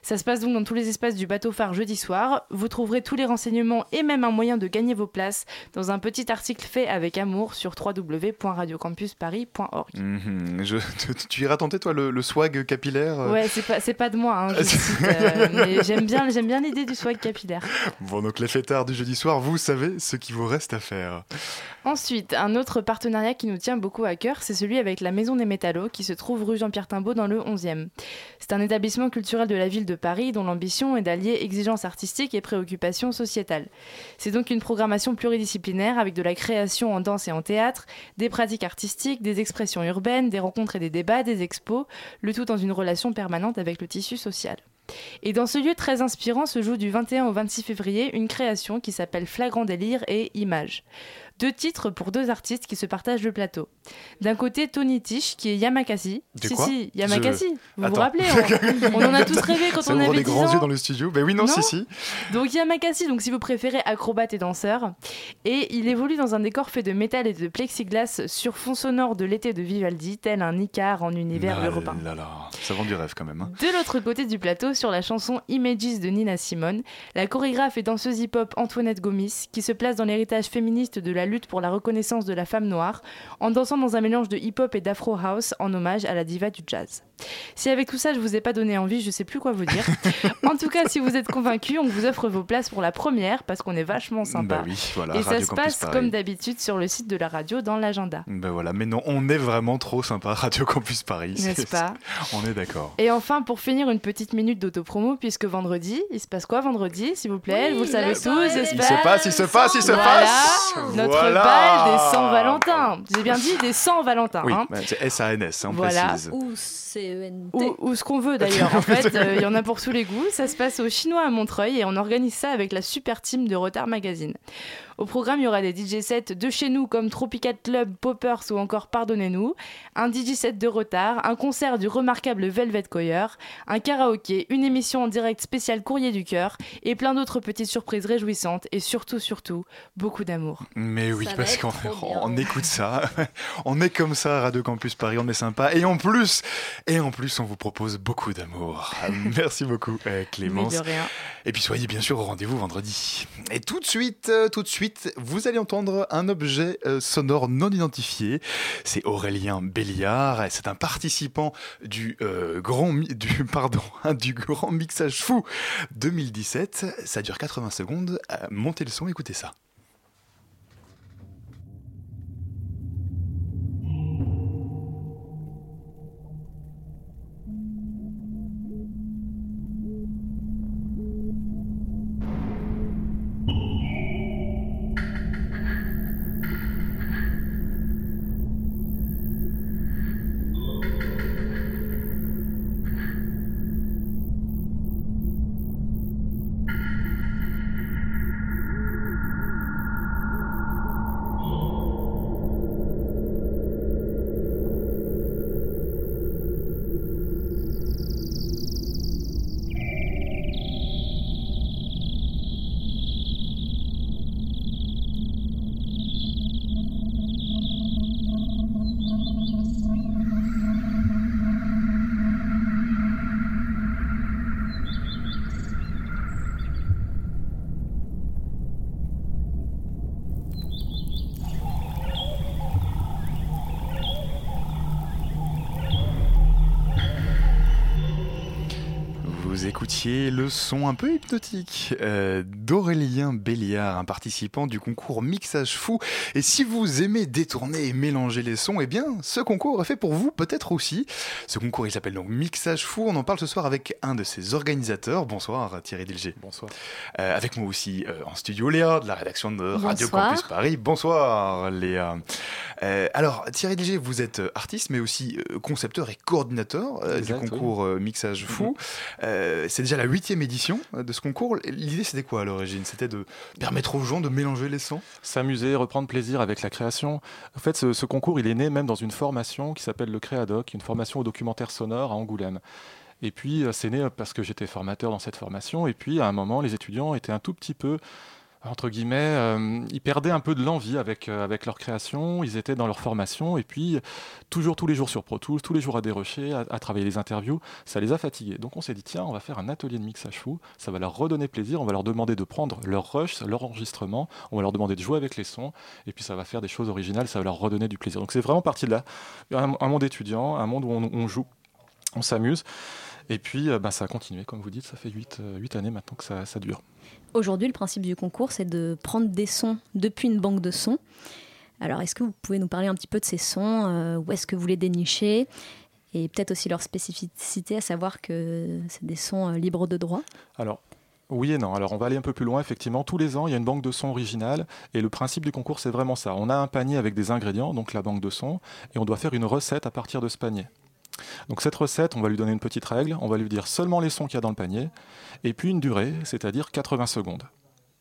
S7: Ça se passe donc dans tous les espaces du bateau phare jeudi soir. Vous trouverez tous les renseignements et même un moyen de gagner vos places dans un petit article fait avec amour sur www.radiocampusparis.org.
S1: Mhm, tu, tu iras tenter, toi, le, le swag capillaire euh,
S7: Ouais, c'est pas, c'est pas de moi, hein, euh, mais j'aime bien, j'aime bien l'idée du swag capillaire.
S1: Bon, donc les fêtards du jeudi soir, vous savez ce qu'il vous reste à faire.
S7: Ensuite, un autre partenariat qui nous tient beaucoup à cœur, c'est celui avec la Maison des Métallos, qui se trouve rue Jean-Pierre Timbaud dans le 11e. C'est un établissement culturel de la ville de Paris dont l'ambition est d'allier exigences artistiques et préoccupations sociétales. C'est donc une programmation pluridisciplinaire avec de la création en danse et en théâtre, des pratiques artistiques, des expressions urbaines, des rencontres et des débats, des expos, le tout dans une relation permanente avec le tissu social. Et dans ce lieu très inspirant se joue du 21 au 26 février une création qui s'appelle Flagrant délire et Images. Deux titres pour deux artistes qui se partagent le plateau. D'un côté, Tony Tish, qui est Yamakasi.
S1: De
S7: si,
S1: quoi
S7: si, Yamakasi.
S1: Je-
S7: Vous vous rappelez on, on en a tous rêvé quand
S1: Ça
S7: on avait
S1: des
S7: 10
S1: grands
S7: ans.
S1: yeux dans le studio. Ben oui, non,
S7: Non
S1: si, si.
S7: Donc Yamakasi, donc si vous préférez acrobate et danseur, et il évolue dans un décor fait de métal et de plexiglas sur fond sonore de l'été de Vivaldi, tel un Icar en univers européen.
S1: là là, ça vend du rêve quand même. hein.
S7: De l'autre côté du plateau, sur la chanson Images de Nina Simone, la chorégraphe et danseuse hip-hop Antoinette Gomis, qui se place dans l'héritage féministe de la lutte pour la reconnaissance de la femme noire, en dansant dans un mélange de hip-hop et d'afro house en hommage à la diva du jazz. Si avec tout ça je vous ai pas donné envie, je sais plus quoi vous dire. en tout cas, si vous êtes convaincu, on vous offre vos places pour la première parce qu'on est vachement sympa.
S1: Bah oui, voilà,
S7: et ça se
S1: Campus
S7: passe
S1: Paris.
S7: comme d'habitude sur le site de la radio dans l'agenda.
S1: Ben voilà, mais non, on est vraiment trop sympa, Radio Campus Paris.
S7: N'est-ce pas
S1: On est d'accord.
S7: Et enfin, pour finir, une petite minute d'autopromo, puisque vendredi, il se passe quoi vendredi, s'il vous plaît? Vous le savez tous, j'espère.
S1: Il se passe, il se passe, il se
S7: Voilà,
S1: passe
S7: Notre
S1: Voilà.
S7: bal des 100 Valentins. J'ai bien dit des 100 Valentins.
S1: Oui,
S7: hein.
S1: c'est S-A-N-S, on
S7: Voilà.
S1: précise.
S8: Ou CENT.
S7: Ou, ou ce qu'on veut d'ailleurs. En fait, euh, il y en a pour tous les goûts. Ça se passe au Chinois à Montreuil et on organise ça avec la super team de Retard Magazine. Au programme, il y aura des DJ sets de chez nous comme Tropical Club, Poppers ou encore Pardonnez-nous, un DJ set de Retard, un concert du remarquable Velvet Choir, un karaoké, une émission en direct spéciale Courrier du cœur et plein d'autres petites surprises réjouissantes et surtout, surtout, beaucoup d'amour.
S1: Mais oui,
S7: Ça va
S1: parce qu'on on écoute ça, on est comme ça à Radio Campus Paris, on est sympa, et en plus, et en plus, on vous propose beaucoup d'amour. Merci beaucoup, euh, Clémence.
S7: Mais de rien.
S1: Et puis soyez bien sûr au rendez-vous vendredi. Et tout de suite, euh, tout de suite, vous allez entendre un objet euh, sonore non identifié. C'est Aurélien Béliard. C'est un participant du euh, grand, du pardon, hein, du grand mixage fou 2017. Ça dure 80 secondes. Montez le son, écoutez ça. Le son un peu hypnotique euh, d'Aurélien Béliard, un participant du concours Mixage Fou. Et si vous aimez détourner et mélanger les sons, eh bien, ce concours est fait pour vous peut-être aussi. Ce concours, il s'appelle donc Mixage Fou. On en parle ce soir avec un de ses organisateurs. Bonsoir Thierry Dilger.
S8: Bonsoir.
S1: Euh, avec moi aussi euh, en studio Léa de la rédaction de Radio
S9: Bonsoir.
S1: Campus Paris. Bonsoir Léa. Euh, alors Thierry Dilger, vous êtes artiste mais aussi concepteur et coordinateur euh, du
S8: oui.
S1: concours euh, Mixage Fou. Euh, c'est déjà la huitième édition euh, de ce concours. L'idée c'était quoi à l'origine? C'était de permettre aux gens de mélanger les sons?
S8: S'amuser, reprendre plaisir avec la création. En fait, ce, ce concours, il est né même dans une formation qui s'appelle le Créadoc, une formation au documentaire sonore à Angoulême. Et puis, euh, c'est né parce que j'étais formateur dans cette formation. Et puis, à un moment, les étudiants étaient un tout petit peu, entre guillemets, euh, ils perdaient un peu de l'envie avec, euh, avec leur création. Ils étaient dans leur formation. Et puis, toujours tous les jours sur Pro Tools, tous les jours à dérocher, à, à travailler les interviews, ça les a fatigués. Donc, on s'est dit, tiens, on va faire un atelier de mixage fou. Ça va leur redonner plaisir. On va leur demander de prendre leur rush, leur enregistrement. On va leur demander de jouer avec les sons. Et puis, ça va faire des choses originales. Ça va leur redonner du plaisir. Donc, c'est vraiment parti de là. Un, monde étudiant, un monde où on, joue, on s'amuse. Et puis, euh, bah, ça a continué, comme vous dites, ça fait 8, années maintenant que ça dure.
S9: Aujourd'hui, le principe du concours, c'est de prendre des sons depuis une banque de sons. Alors, est-ce que vous pouvez nous parler un petit peu de ces sons euh, Où est-ce que vous les dénichez Et peut-être aussi leur spécificité, à savoir que c'est des sons euh, libres de droit?
S8: Alors, oui et non. Alors, on va aller un peu plus loin. Effectivement, tous les ans, il y a une banque de sons originale. Et le principe du concours, c'est vraiment ça. On a un panier avec des ingrédients, donc la banque de sons, et on doit faire une recette à partir de ce panier. Donc cette recette, on va lui donner une petite règle, on va lui dire seulement les sons qu'il y a dans le panier, et puis une durée, c'est-à-dire 80 secondes.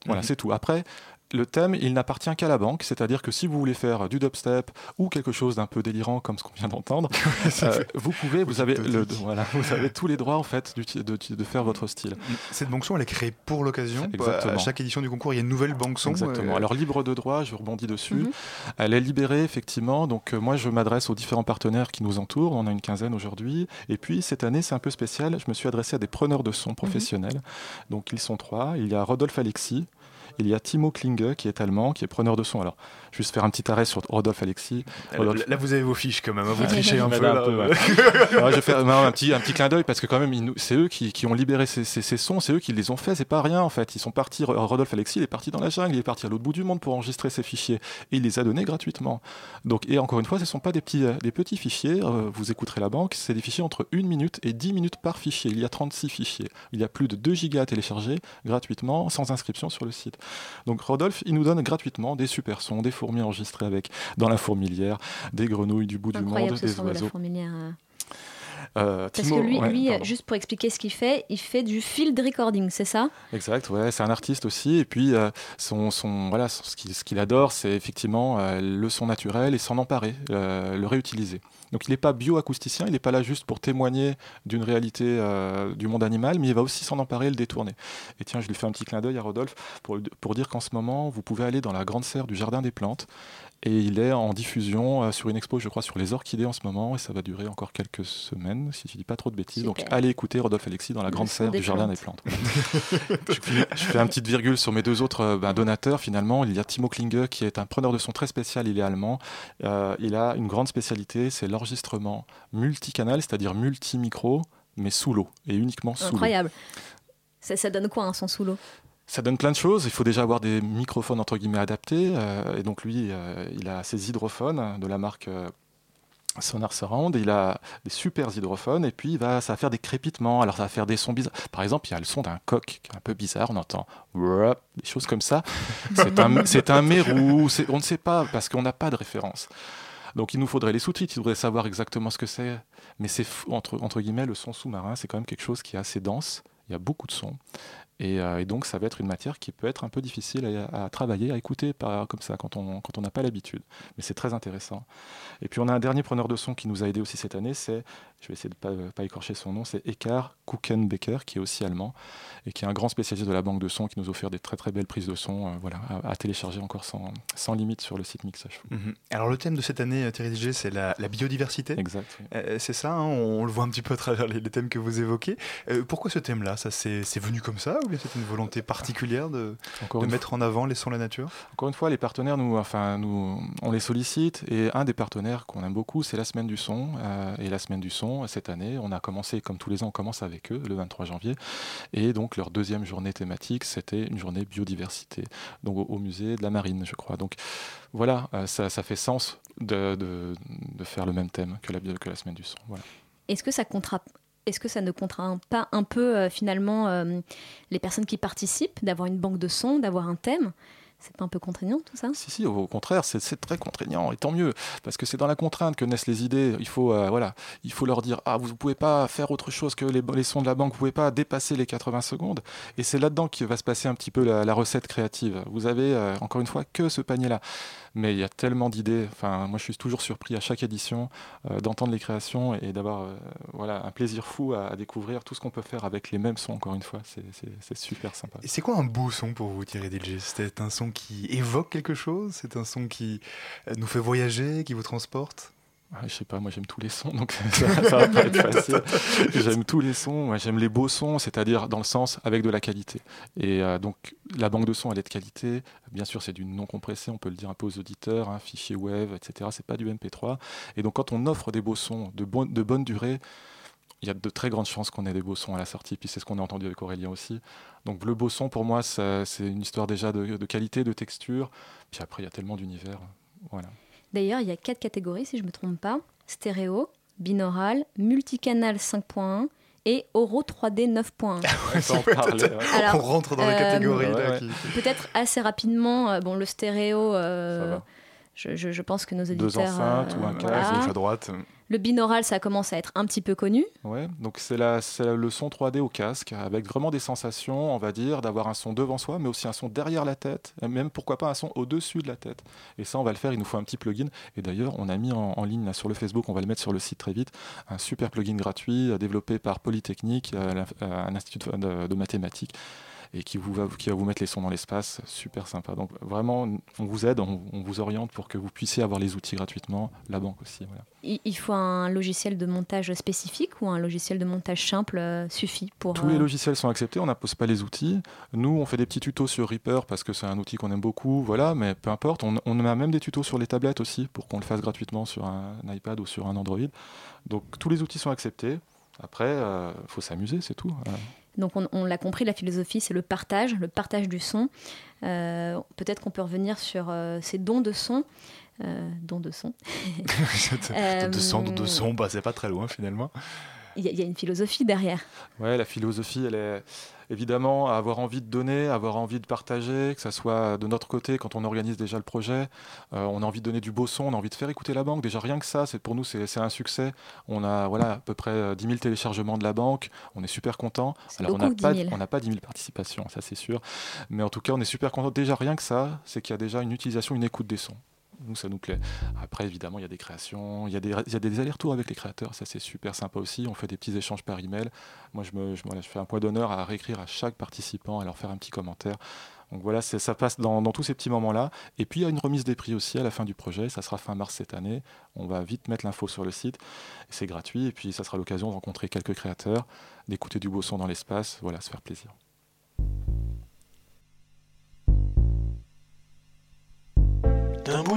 S8: Voilà,
S1: Mhm.
S8: c'est tout. Après, le thème, il n'appartient qu'à la banque, c'est-à-dire que si vous voulez faire du dubstep ou quelque chose d'un peu délirant comme ce qu'on vient d'entendre, euh, vous pouvez, vous avez, le, voilà, vous avez tous les droits en fait de, de faire votre style.
S1: Cette banque son, elle est créée pour l'occasion.
S8: Exactement.
S1: À chaque édition du concours, il y a une nouvelle banque son.
S8: Exactement.
S1: euh,
S8: Alors libre de droit, je rebondis dessus.
S1: Mhm.
S8: Elle est libérée effectivement. Donc euh, moi, je m'adresse aux différents partenaires qui nous entourent. On a une quinzaine aujourd'hui. Et puis cette année, c'est un peu spécial. Je me suis adressé à des preneurs de son professionnels. Donc ils sont trois. Il y a Rodolphe Alexis. Il y a Timo Klinge qui est allemand, qui est preneur de son. Alors, juste faire un petit arrêt sur Rodolphe Alexis. Rodolphe-
S1: Là, vous avez vos fiches quand même. hein, Vous trichez un peu. là.
S8: ouais. Je vais faire non, un, petit, un petit clin d'œil parce que quand même, c'est eux qui, qui ont libéré ces, ces- ces sons, c'est eux qui les ont faits, c'est pas rien en fait. Ils sont partis, Rodolphe Alexis, il est parti dans la jungle, il est parti à l'autre bout du monde pour enregistrer ces fichiers et il les a donnés gratuitement. Donc, et encore une fois, ce ne sont pas des petits, euh, des petits fichiers, euh, vous écouterez la banque, c'est des fichiers entre 1 minute et 10 minutes par fichier. Il y a 36 fichiers. Il y a plus de 2 gigas à télécharger gratuitement, sans inscription sur le site. Donc Rodolphe, il nous donne gratuitement des super sons, des fourmis enregistrées avec dans la fourmilière, des grenouilles du bout du monde, des
S9: son de la
S8: oiseaux.
S9: fourmilière. Euh. Parce
S8: Timo-
S9: que lui,
S8: ouais,
S9: lui
S8: pardon.
S9: juste pour expliquer ce qu'il fait, il fait du field recording, c'est ça?
S8: Exact, ouais, c'est un artiste aussi. Et puis, euh, son, son, voilà, son- ce qu'il adore, c'est effectivement euh, le son naturel et s'en emparer, le réutiliser. Donc, il n'est pas bioacousticien, il n'est pas là juste pour témoigner d'une réalité euh, du monde animal, mais il va aussi s'en emparer et le détourner. Et tiens, je lui fais un petit clin d'œil à Rodolphe pour, pour dire qu'en ce moment, vous pouvez aller dans la grande serre du Jardin des Plantes. Et il est en diffusion euh, sur une expo, je crois, sur les orchidées en ce moment, et ça va durer encore quelques semaines, si je dis pas trop de bêtises. Donc allez écouter Rodolphe Alexis dans la grande serre du Jardin des Plantes. je, fais un petite virgule sur mes deux autres euh, ben, donateurs. Finalement, il y a Timo Klinge qui est un preneur de son très spécial. Il est allemand. Euh, il a une grande spécialité, c'est l'enregistrement multicanal, c'est-à-dire multi-micro, mais sous l'eau et uniquement sous l'eau.
S9: Incroyable. Ça, ça donne quoi un son sous l'eau?
S8: Ça donne plein de choses. Il faut déjà avoir des microphones entre guillemets adaptés. euh, et donc lui, euh, il a ses hydrophones de la marque euh, Sonar Surround. Il a des super hydrophones. Et puis il va, ça va faire des crépitements. Alors ça va faire des sons bizarres. Par exemple, il y a le son d'un coq qui est un peu bizarre. On entend des choses comme ça. C'est un, c'est un mérou. c'est- On ne sait pas parce qu'on n'a pas de référence. Donc il nous faudrait les sous-titres, il faudrait savoir exactement ce que c'est. Mais c'est entre, entre guillemets, le son sous-marin, c'est quand même quelque chose qui est assez dense. Il y a beaucoup de sons. Et, euh, et donc ça va être une matière qui peut être un peu difficile à, travailler, à écouter comme ça quand on quand n'a pas l'habitude. Mais c'est très intéressant. Et puis on a un dernier preneur de son qui nous a aidé aussi cette année, c'est, je vais essayer de ne pas, pas écorcher son nom, c'est Eckhard Kuchenbecker, qui est aussi allemand et qui est un grand spécialiste de la banque de son, qui nous offre des très très belles prises de son euh, voilà, à, à télécharger encore sans, sans limite sur le site Mixage.
S1: Mhm. Alors le thème de cette année, euh, Thierry Diger, c'est la, la biodiversité.
S8: Exact. oui.
S1: Euh, c'est ça, hein, on le voit un petit peu à travers les, les thèmes que vous évoquez. Euh, pourquoi ce thème-là? Ça c'est venu comme ça ou bien c'est une volonté particulière de, de mettre en avant les sons de la nature?
S8: Encore une fois, les partenaires, nous, enfin, nous, on les sollicite et un des partenaires qu'on aime beaucoup, c'est la semaine du son. Et la semaine du son, cette année, on a commencé, comme tous les ans, on commence avec eux le 23 janvier. Et donc leur deuxième journée thématique, c'était une journée biodiversité, donc au, musée de la Marine, je crois. Donc voilà, euh, ça, ça fait sens de, faire le même thème que la, semaine du son. Voilà.
S9: Est-ce que ça est-ce que ça ne contraint pas un peu euh, finalement euh, les personnes qui participent d'avoir une banque de sons, d'avoir un thème? C'est pas un peu contraignant tout ça?
S8: Si, si, au contraire, c'est très contraignant, et tant mieux, parce que c'est dans la contrainte que naissent les idées. Il faut, euh, voilà, il faut leur dire, ah, vous ne pouvez pas faire autre chose que les, les sons de la banque, vous ne pouvez pas dépasser les 80 secondes. Et c'est là-dedans que va se passer un petit peu la, la recette créative. Vous avez, euh, encore une fois, que ce panier-là. Mais il y a tellement d'idées. Enfin, moi, je suis toujours surpris à chaque édition euh, d'entendre les créations et d'avoir euh, voilà, un plaisir fou à, à découvrir tout ce qu'on peut faire avec les mêmes sons, encore une fois. C'est- super sympa.
S1: Et c'est quoi un beau son pour vous, Thierry DJ C'est un son qui évoque quelque chose? C'est un son qui euh, nous fait voyager, qui vous transporte?
S8: Ah, je sais pas, moi j'aime tous les sons, donc ça, ça va pas être facile. J'aime tous les sons, j'aime les beaux sons, c'est-à-dire dans le sens avec de la qualité. Et euh, donc la banque de sons, elle est de qualité. Bien sûr, c'est du non compressé, on peut le dire un peu aux auditeurs, hein, fichier web, etc. C'est pas du MP3. Et donc quand on offre des beaux sons de bonne durée, il y a de très grandes chances qu'on ait des beaux sons à la sortie. Puis c'est ce qu'on a entendu avec Aurélien aussi. Donc le beau son, pour moi, c'est une histoire déjà de, de qualité, de texture. Puis après, il y a tellement d'univers. Voilà.
S9: D'ailleurs, il y a quatre catégories, si je ne me trompe pas stéréo, binaural, multicanal 5.1 et Oro 3D 9.1.
S8: On ouais.
S1: Rentre dans les
S9: euh,
S1: catégories là,
S8: Ouais, ouais.
S1: qui-
S9: Peut-être assez rapidement, euh, bon, le stéréo, euh. Je, je- je pense que nos
S8: Deux
S9: auditeurs.
S8: enceintes ou un casque,
S9: voilà.
S1: gauche à droite.
S9: Le binaural, ça commence à être un petit peu connu.
S8: Ouais, donc c'est la, le son 3D au casque, avec vraiment des sensations, on va dire, d'avoir un son devant soi, mais aussi un son derrière la tête, et même pourquoi pas un son au-dessus de la tête. Et ça, on va le faire, il nous faut un petit plugin. Et d'ailleurs, on a mis en, en ligne là, sur le Facebook, on va le mettre sur le site très vite, un super plugin gratuit euh, développé par Polytechnique, euh, euh, un institut de, de mathématiques. Et qui, vous va, qui va vous mettre les sons dans l'espace, super sympa. Donc vraiment, on vous aide, on, on vous oriente pour que vous puissiez avoir les outils gratuitement, la banque aussi. Voilà.
S9: Il, faut un logiciel de montage spécifique ou un logiciel de montage simple euh, suffit pour.
S8: Tous les
S9: euh,
S8: logiciels sont acceptés, on n'impose pas les outils. Nous, on fait des petits tutos sur Reaper parce que c'est un outil qu'on aime beaucoup, voilà, mais peu importe. On, on a même des tutos sur les tablettes aussi pour qu'on le fasse gratuitement sur un, iPad ou sur un Android. Donc tous les outils sont acceptés. Après, il faut s'amuser, c'est tout. Euh,
S9: Donc on, on l'a compris, la philosophie, c'est le partage, le partage du son. Euh, Peut-être qu'on peut revenir sur euh, ces dons de son. euh, dons de son.
S1: De son, de son, bah, c'est pas très loin finalement.
S9: Il y, y a une philosophie derrière.
S8: Ouais, la philosophie, elle est évidemment avoir envie de donner, avoir envie de partager, que ça soit de notre côté quand on organise déjà le projet. Euh, on a envie de donner du beau son, on a envie de faire écouter la banque. Déjà rien que ça, c'est pour nous c'est un succès. On a voilà à peu près euh, 10 000 téléchargements de la banque. On est super content. Alors on n'a pas
S9: 10 000.
S8: on n'a pas 10 000 participations, ça c'est sûr. Mais en tout cas, on est super content. Déjà rien que ça, c'est qu'il y a déjà une utilisation, une écoute des sons. Nous, ça nous plaît. Après, évidemment, il y a des créations, il y a des, allers-retours avec les créateurs, ça c'est super sympa aussi. On fait des petits échanges par email. Moi, je, me, fais un point d'honneur à réécrire à chaque participant, à leur faire un petit commentaire. Donc voilà, ça passe dans, dans tous ces petits moments-là. Et puis, il y a une remise des prix aussi à la fin du projet. Ça sera fin mars cette année. On va vite mettre l'info sur le site. C'est gratuit. Et puis, ça sera l'occasion de rencontrer quelques créateurs, d'écouter du beau son dans l'espace. Voilà, se faire plaisir.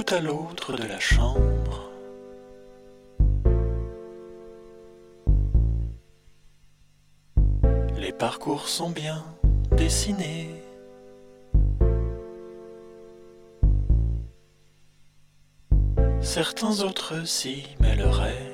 S10: Bout à l'autre de la chambre. Les parcours sont bien dessinés. Certains autres s'y mêleraient.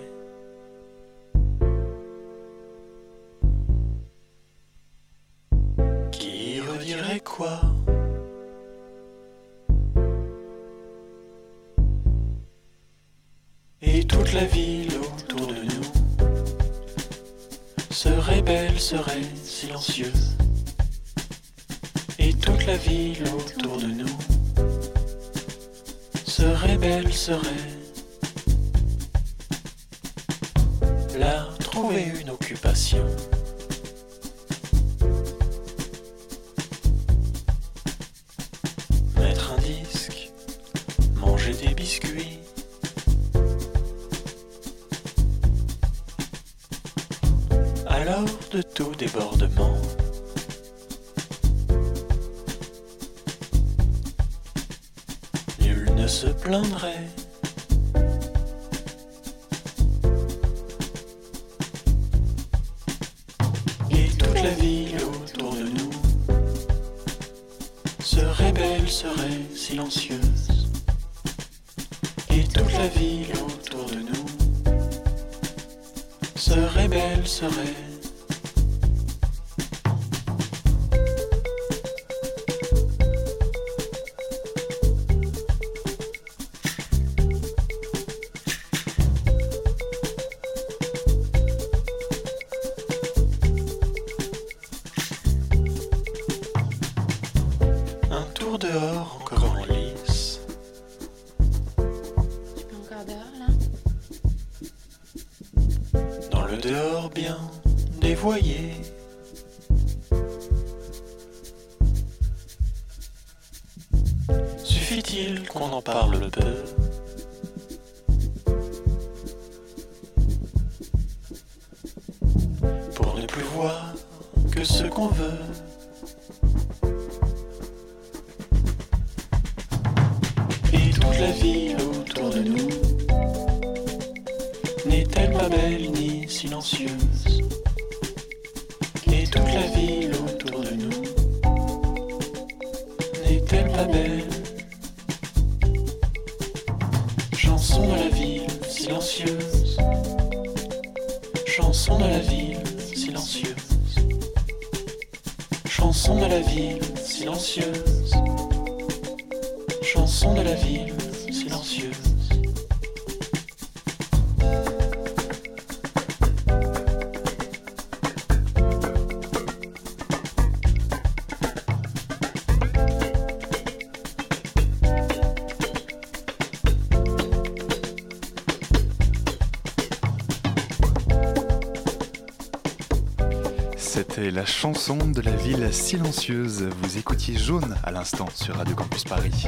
S10: La chanson de la ville silencieuse.
S1: Vous écoutiez Jaune à l'instant sur Radio Campus Paris.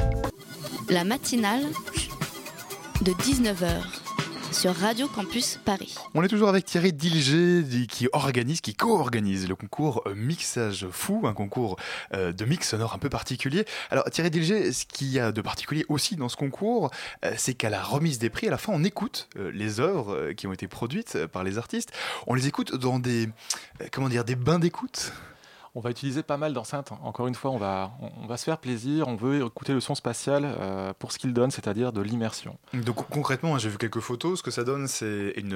S2: La matinale de 19h Radio Campus Paris.
S1: On est toujours avec Thierry Dilger di- qui organise, qui co-organise le concours euh, Mixage Fou, un concours euh, de mix sonore un peu particulier. Alors Thierry Dilger, ce qu'il y a de particulier aussi dans ce concours, euh, c'est qu'à la remise des prix, à la fin on écoute les œuvres qui ont été produites par les artistes. On les écoute dans des, comment dire, des bains d'écoute?
S8: On va utiliser pas mal d'enceintes. Encore une fois, on va, on, on va se faire plaisir. On veut écouter le son spatial euh, pour ce qu'il donne, c'est-à-dire de l'immersion.
S1: Donc concrètement, hein, j'ai vu quelques photos. Ce que ça donne, c'est une,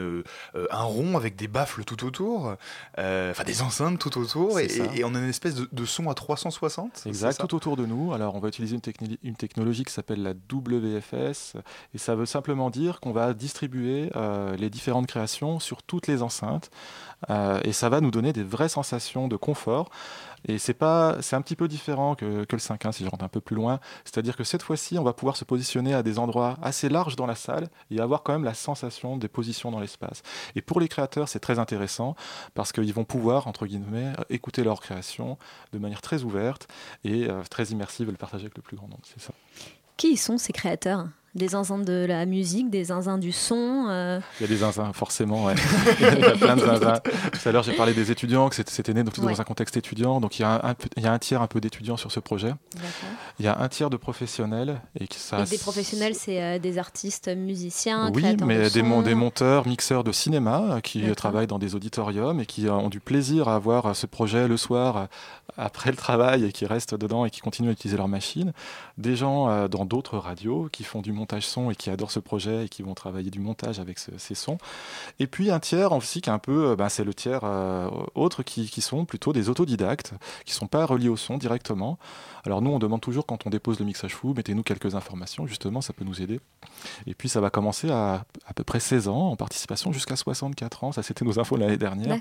S1: euh, un rond avec des baffles tout autour, euh, enfin des enceintes tout autour, et, on a une espèce de, de son à 360. c'est
S8: Exact, tout autour de nous. Alors, on va utiliser une, techni- une technologie qui s'appelle la WFS, et ça veut simplement dire qu'on va distribuer les différentes créations sur toutes les enceintes, euh, et ça va nous donner des vraies sensations de confort. Et c'est pas, c'est un petit peu différent que, que le 5.1 si je rentre un peu plus loin. C'est-à-dire que cette fois-ci, on va pouvoir se positionner à des endroits assez larges dans la salle et avoir quand même la sensation des positions dans l'espace. Et pour les créateurs, c'est très intéressant parce qu'ils vont pouvoir, entre guillemets, écouter leur création de manière très ouverte et euh, très immersive et le partager avec le plus grand nombre. C'est ça.
S9: Qui sont ces créateurs? Des zinzins de la musique, des zinzins du son euh,
S8: Il y a des zinzins, forcément. ouais. il y a plein de zinzins. Tout à l'heure, j'ai parlé des étudiants, que c'était- né donc,
S9: Ouais.
S8: dans un contexte étudiant. Donc, il y, a un, un peu- il y a un tiers un peu d'étudiants sur ce projet. Il y a un tiers de professionnels. Et, que ça,
S9: Et des professionnels, c'est euh, des artistes, musiciens,
S8: Oui, mais
S9: de
S8: des, mon- des monteurs, mixeurs de cinéma euh, qui travaillent dans des auditoriums et qui ont du plaisir à avoir ce projet le soir après le travail et qui restent dedans et qui continuent à utiliser leur machine. Des gens euh, dans d'autres radios qui font du montage son et qui adorent ce projet et qui vont travailler du montage avec ce- ces sons. Et puis un tiers aussi qui est un peu, euh, ben, c'est le tiers euh, autre qui, qui sont plutôt des autodidactes, qui sont pas reliés au son directement. Alors nous, on demande toujours quand on dépose le mixage fou, mettez-nous quelques informations, justement, ça peut nous aider. Et puis ça va commencer à à peu près 16 ans en participation jusqu'à 64 ans. Ça, c'était nos infos l'année dernière.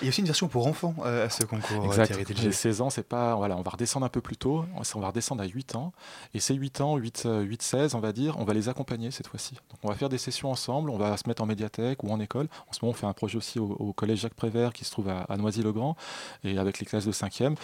S1: Il y a aussi une version pour enfants euh, à ce concours.
S8: Exact. J'ai 16 ans, c'est pas. Voilà, on va redescendre un peu plus tôt. On va redescendre à 8 ans. Et ces 8 ans, 8, euh, 8, 16, on va dire, on va les accompagner cette fois-ci. Donc on va faire des sessions ensemble, on va se mettre en médiathèque ou en école. En ce moment, on fait un projet aussi au, au collège Jacques Prévert qui se trouve à, à Noisy-le-Grand et avec les classes de 5e.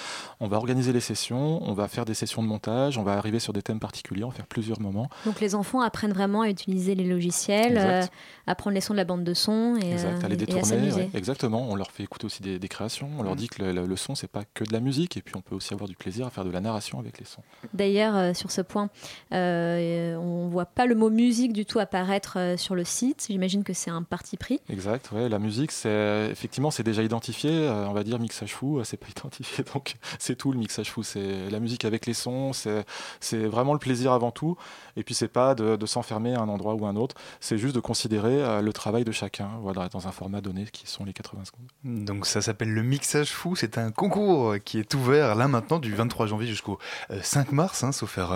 S8: On va organiser les sessions, on va faire des sessions de montage on va arriver sur des thèmes particuliers, on va faire plusieurs moments.
S9: Donc les enfants apprennent vraiment à utiliser les logiciels, euh, à prendre les sons de la bande de son et,
S8: Exact,
S9: euh,
S8: à les
S9: et à
S8: détourner. ouais, exactement, on leur fait écouter aussi des, des créations, on leur dit que le, le- le son, c'est pas que de la musique, et puis on peut aussi avoir du plaisir à faire de la narration avec les sons.
S9: D'ailleurs, euh, sur ce point, euh, on voit pas le mot musique du tout apparaître euh, sur le site. J'imagine que c'est un parti pris.
S8: Exact, ouais, la musique, c'est effectivement, c'est déjà identifié. euh, on va dire mixage fou, euh, c'est pas identifié, donc c'est tout le mixage fou. C'est la musique avec les sons, c'est c'est vraiment le plaisir avant tout. Et puis c'est pas de, de s'enfermer à un endroit ou un autre, c'est juste de considérer euh, le travail de chacun, voilà, dans un format donné qui sont les 80 secondes.
S1: Donc ça s'appelle le Mixage Fou, c'est un concours qui est ouvert là maintenant du 23 janvier jusqu'au euh, 5 mars, hein, sauf erreur.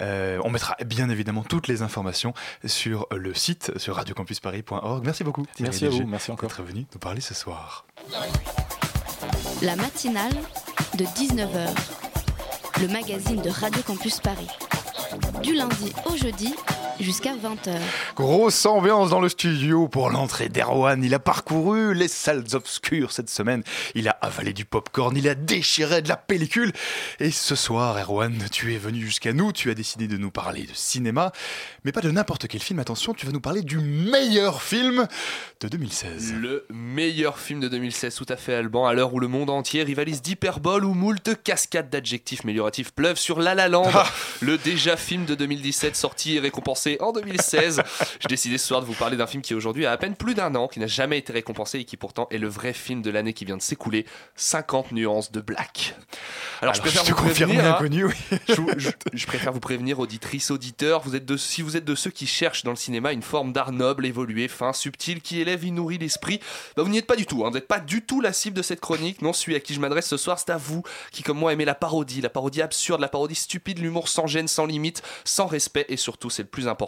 S1: Euh, on mettra bien évidemment toutes les informations sur le site, sur radiocampusparis.org. Merci beaucoup. Thierry
S8: Merci à vous, merci encore.
S1: d'être venu nous parler ce soir.
S2: La matinale de 19h. Le magazine de Radio Campus Paris. Du lundi au jeudi jusqu'à 20h.
S1: Grosse ambiance dans le studio pour l'entrée d'Erwan. Il a parcouru les salles obscures cette semaine. Il a avalé du popcorn, il a déchiré de la pellicule. Et ce soir, Erwan, tu es venu jusqu'à nous. Tu as décidé de nous parler de cinéma, mais pas de n'importe quel film. Attention, tu vas nous parler du meilleur film de 2016.
S11: Le meilleur film de 2016, tout à fait Alban, à l'heure où le monde entier rivalise d'hyperbole ou moult cascades d'adjectifs amélioratifs pleuvent sur La La Land,
S1: Ah.
S11: le déjà film de 2017 sorti et récompensé en 2016. J'ai décidé ce soir de vous parler d'un film qui aujourd'hui a à peine plus d'un an, qui n'a jamais été récompensé et qui pourtant est le vrai film de l'année qui vient de s'écouler, 50 nuances de black. Alors, je préfère
S1: je
S11: vous prévenir, hein,
S1: l'inconnu, oui.
S11: je, vous- je- je préfère vous prévenir, auditrices, auditeurs, vous êtes de, si vous êtes de ceux qui cherchent dans le cinéma une forme d'art noble, évolué, fin, subtil, qui élève, y nourrit l'esprit, bah, vous n'y êtes pas du tout. Hein. Vous n'êtes pas du tout la cible de cette chronique. Non, celui à qui je m'adresse ce soir, c'est à vous, qui comme moi aimez la parodie, la parodie absurde, la parodie stupide, l'humour sans gêne, sans limite, sans respect et surtout, c'est le plus important,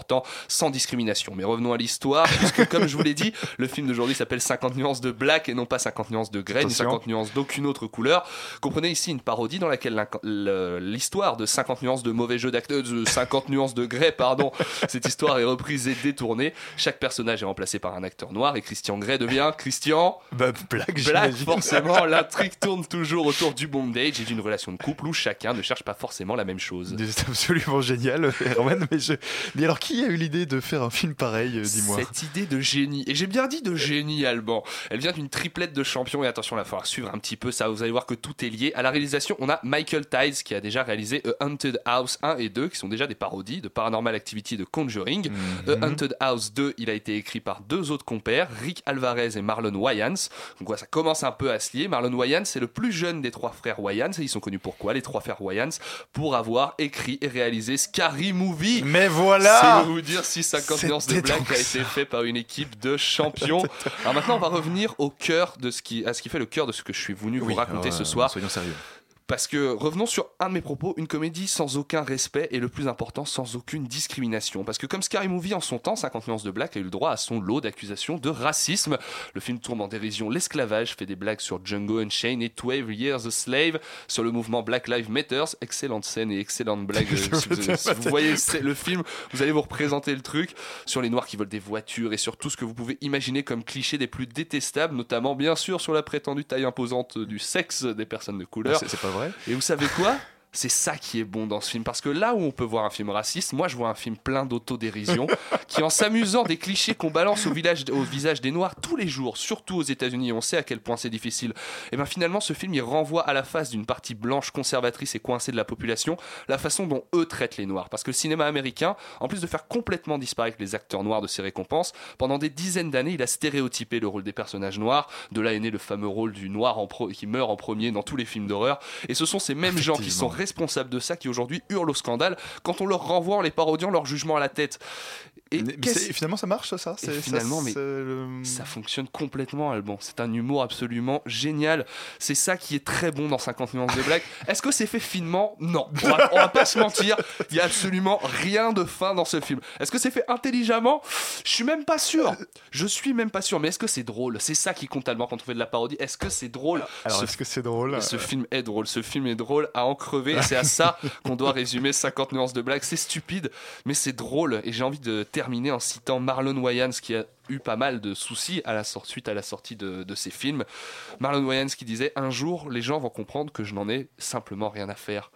S11: sans discrimination. Mais revenons à l'histoire, puisque comme je vous l'ai dit, le film d'aujourd'hui s'appelle 50 nuances de black et non pas 50 nuances de grey, ni
S1: Attention.
S11: 50 nuances d'aucune autre couleur. Comprenez ici une parodie dans laquelle l'histoire de 50 nuances de mauvais jeu d'acteurs, de 50 nuances de grey, pardon, cette histoire est reprise et détournée. Chaque personnage est remplacé par un acteur noir et Christian Grey devient Christian
S1: Bah, Black,
S11: Black, forcément. L'intrigue tourne toujours autour du bondage et d'une relation de couple où chacun ne cherche pas forcément la même chose.
S1: C'est absolument génial, Erwan. Mais, je... mais alors, qui a eu l'idée de faire un film pareil, euh, dis-moi?
S11: Cette idée de génie, et j'ai bien dit de génie, Alban, elle vient d'une triplette de champions, et attention, il va falloir suivre un petit peu ça, vous allez voir que tout est lié. À la réalisation, on a Michael Tides qui a déjà réalisé A Haunted House 1 et 2, qui sont déjà des parodies de Paranormal Activity de Conjuring. A Haunted House 2, il a été écrit par deux autres compères, Rick Alvarez et Marlon Wayans. Donc voilà, ça commence un peu à se lier. Marlon Wayans, c'est le plus jeune des trois frères Wayans, et ils sont connus pour quoi, les trois frères Wayans? Pour avoir écrit et réalisé Scary Movie.
S1: Mais voilà
S11: C'est vous dire si 50 nuances de Black a été fait par une équipe de champions. Alors maintenant, on va revenir au cœur de ce qui, à ce qui fait le cœur de ce que je suis venu vous raconter
S1: alors,
S11: ce
S1: euh,
S11: soir.
S1: Soyons sérieux.
S11: Parce que revenons sur un de mes propos, une comédie sans aucun respect et le plus important, sans aucune discrimination. Parce que comme Scary Movie en son temps, 50 nuances de Black a eu le droit à son lot d'accusations de racisme. Le film tourne en dérision l'esclavage, fait des blagues sur Django Unchained et 12 Years a Slave, sur le mouvement Black Lives Matter. Excellente scène et excellente blague. Euh, si vous, si vous voyez le film, vous allez vous représenter le truc sur les noirs qui volent des voitures et sur tout ce que vous pouvez imaginer comme cliché des plus détestables, notamment bien sûr sur la prétendue taille imposante du sexe des personnes de couleur.
S1: C'est pas vrai
S11: Et vous savez quoi? C'est ça qui est bon dans ce film parce que là où on peut voir un film raciste, moi je vois un film plein d'autodérision qui en s'amusant des clichés qu'on balance au, village, au visage des noirs tous les jours, surtout aux États-Unis, on sait à quel point c'est difficile. Et bien finalement ce film il renvoie à la face d'une partie blanche conservatrice et coincée de la population la façon dont eux traitent les noirs parce que le cinéma américain, en plus de faire complètement disparaître les acteurs noirs de ses récompenses, pendant des dizaines d'années il a stéréotypé le rôle des personnages noirs. De là est né le fameux rôle du noir en pro- qui meurt en premier dans tous les films d'horreur. Et ce sont ces mêmes gens qui sont responsables de ça qui aujourd'hui hurlent au scandale quand on leur renvoie en les parodiant leur jugement à la tête. Et
S1: finalement, ça marche, ça,
S11: et
S1: C'est- ça,
S11: finalement, mais
S1: le-
S11: ça fonctionne complètement, Alban. C'est un humour absolument génial. C'est ça qui est très bon dans 50 nuances de blague. Est-ce que c'est fait finement? Non. On va, on va pas se mentir. Il y a absolument rien de fin dans ce film. Est-ce que c'est fait intelligemment? Je suis même pas sûr. Je suis même pas sûr. Mais est-ce que c'est drôle? C'est ça qui compte, Alban, quand on fait de la parodie. Est-ce que c'est drôle?
S1: Alors,
S11: Ce
S1: est-ce que c'est drôle?
S11: ce film est drôle, ce film est drôle à en crever. C'est à ça qu'on doit résumer 50 nuances de blague. C'est stupide, mais c'est drôle. Et j'ai envie de terminer en citant Marlon Wayans qui a eu pas mal de soucis à la suite à la sortie de, de ses films. Marlon Wayans qui disait Un jour, les gens vont comprendre que je n'en ai simplement rien à faire.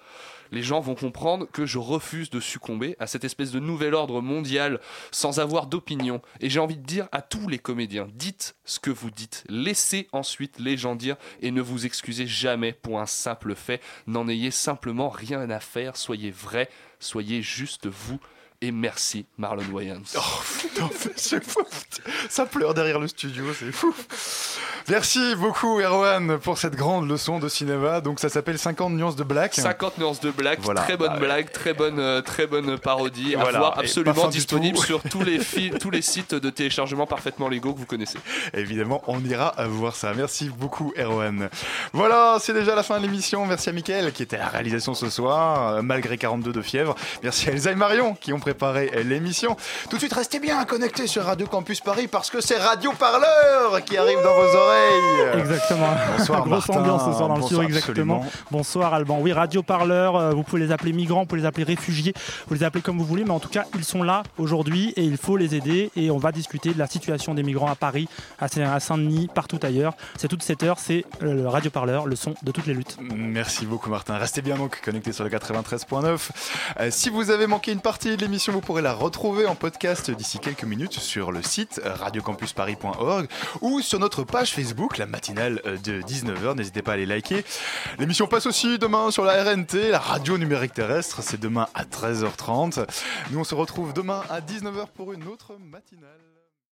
S11: les gens vont comprendre que je refuse de succomber à cette espèce de nouvel ordre mondial sans avoir d'opinion. Et j'ai envie de dire à tous les comédiens, dites ce que vous dites, laissez ensuite les gens dire et ne vous excusez jamais pour un simple fait. N'en ayez simplement rien à faire, soyez vrai, soyez juste vous. Et merci Marlon Wayans.
S1: Oh, putain. Ça pleure derrière le studio, c'est fou. Merci beaucoup Erwan pour cette grande leçon de cinéma. Donc ça s'appelle 50 nuances de black.
S11: 50 nuances de
S1: Voilà.
S11: très bonne
S1: Ah,
S11: blague, très bonne, euh, très bonne parodie, à
S1: Voilà.
S11: voir absolument disponible sur tous les, tous les sites de téléchargement parfaitement légaux que vous connaissez.
S1: Évidemment, on ira voir ça. Merci beaucoup, Erwan. Voilà, c'est déjà la fin de l'émission. Merci à Mickaël qui était à la réalisation ce soir, euh, malgré 42 de fièvre. Merci à Elsa et Marion qui ont préparé l'émission. Tout de suite, restez bien connectés sur Radio Campus Paris parce que c'est Radio Parleur qui arrive dans vos oreilles.
S12: Exactement.
S1: Bonsoir,
S12: Grosse
S1: Martin.
S12: ambiance ce soir dans le studio, exactement.
S1: absolument.
S12: Bonsoir Alban. Oui, radio parleurs, euh, vous pouvez les appeler migrants, vous pouvez les appeler réfugiés, vous les appelez comme vous voulez, mais en tout cas, ils sont là aujourd'hui et il faut les aider. Et on va discuter de la situation des migrants à Paris, à Saint- à Saint-Denis, partout ailleurs. C'est toute cette heure, c'est euh, le radio parleur, le son de toutes les luttes.
S1: Merci beaucoup Martin. Restez bien donc connectés sur le 93.9. Euh, si vous avez manqué une partie de l'émission, vous pourrez la retrouver en podcast d'ici quelques minutes sur le site radiocampusparis.org ou sur notre page Facebook, la matinale euh, de 19h. N'hésitez pas à les liker. L'émission passe aussi demain sur la RNT, la radio numérique terrestre. C'est demain à 13h30. Nous on se retrouve demain à 19h pour une autre matinale.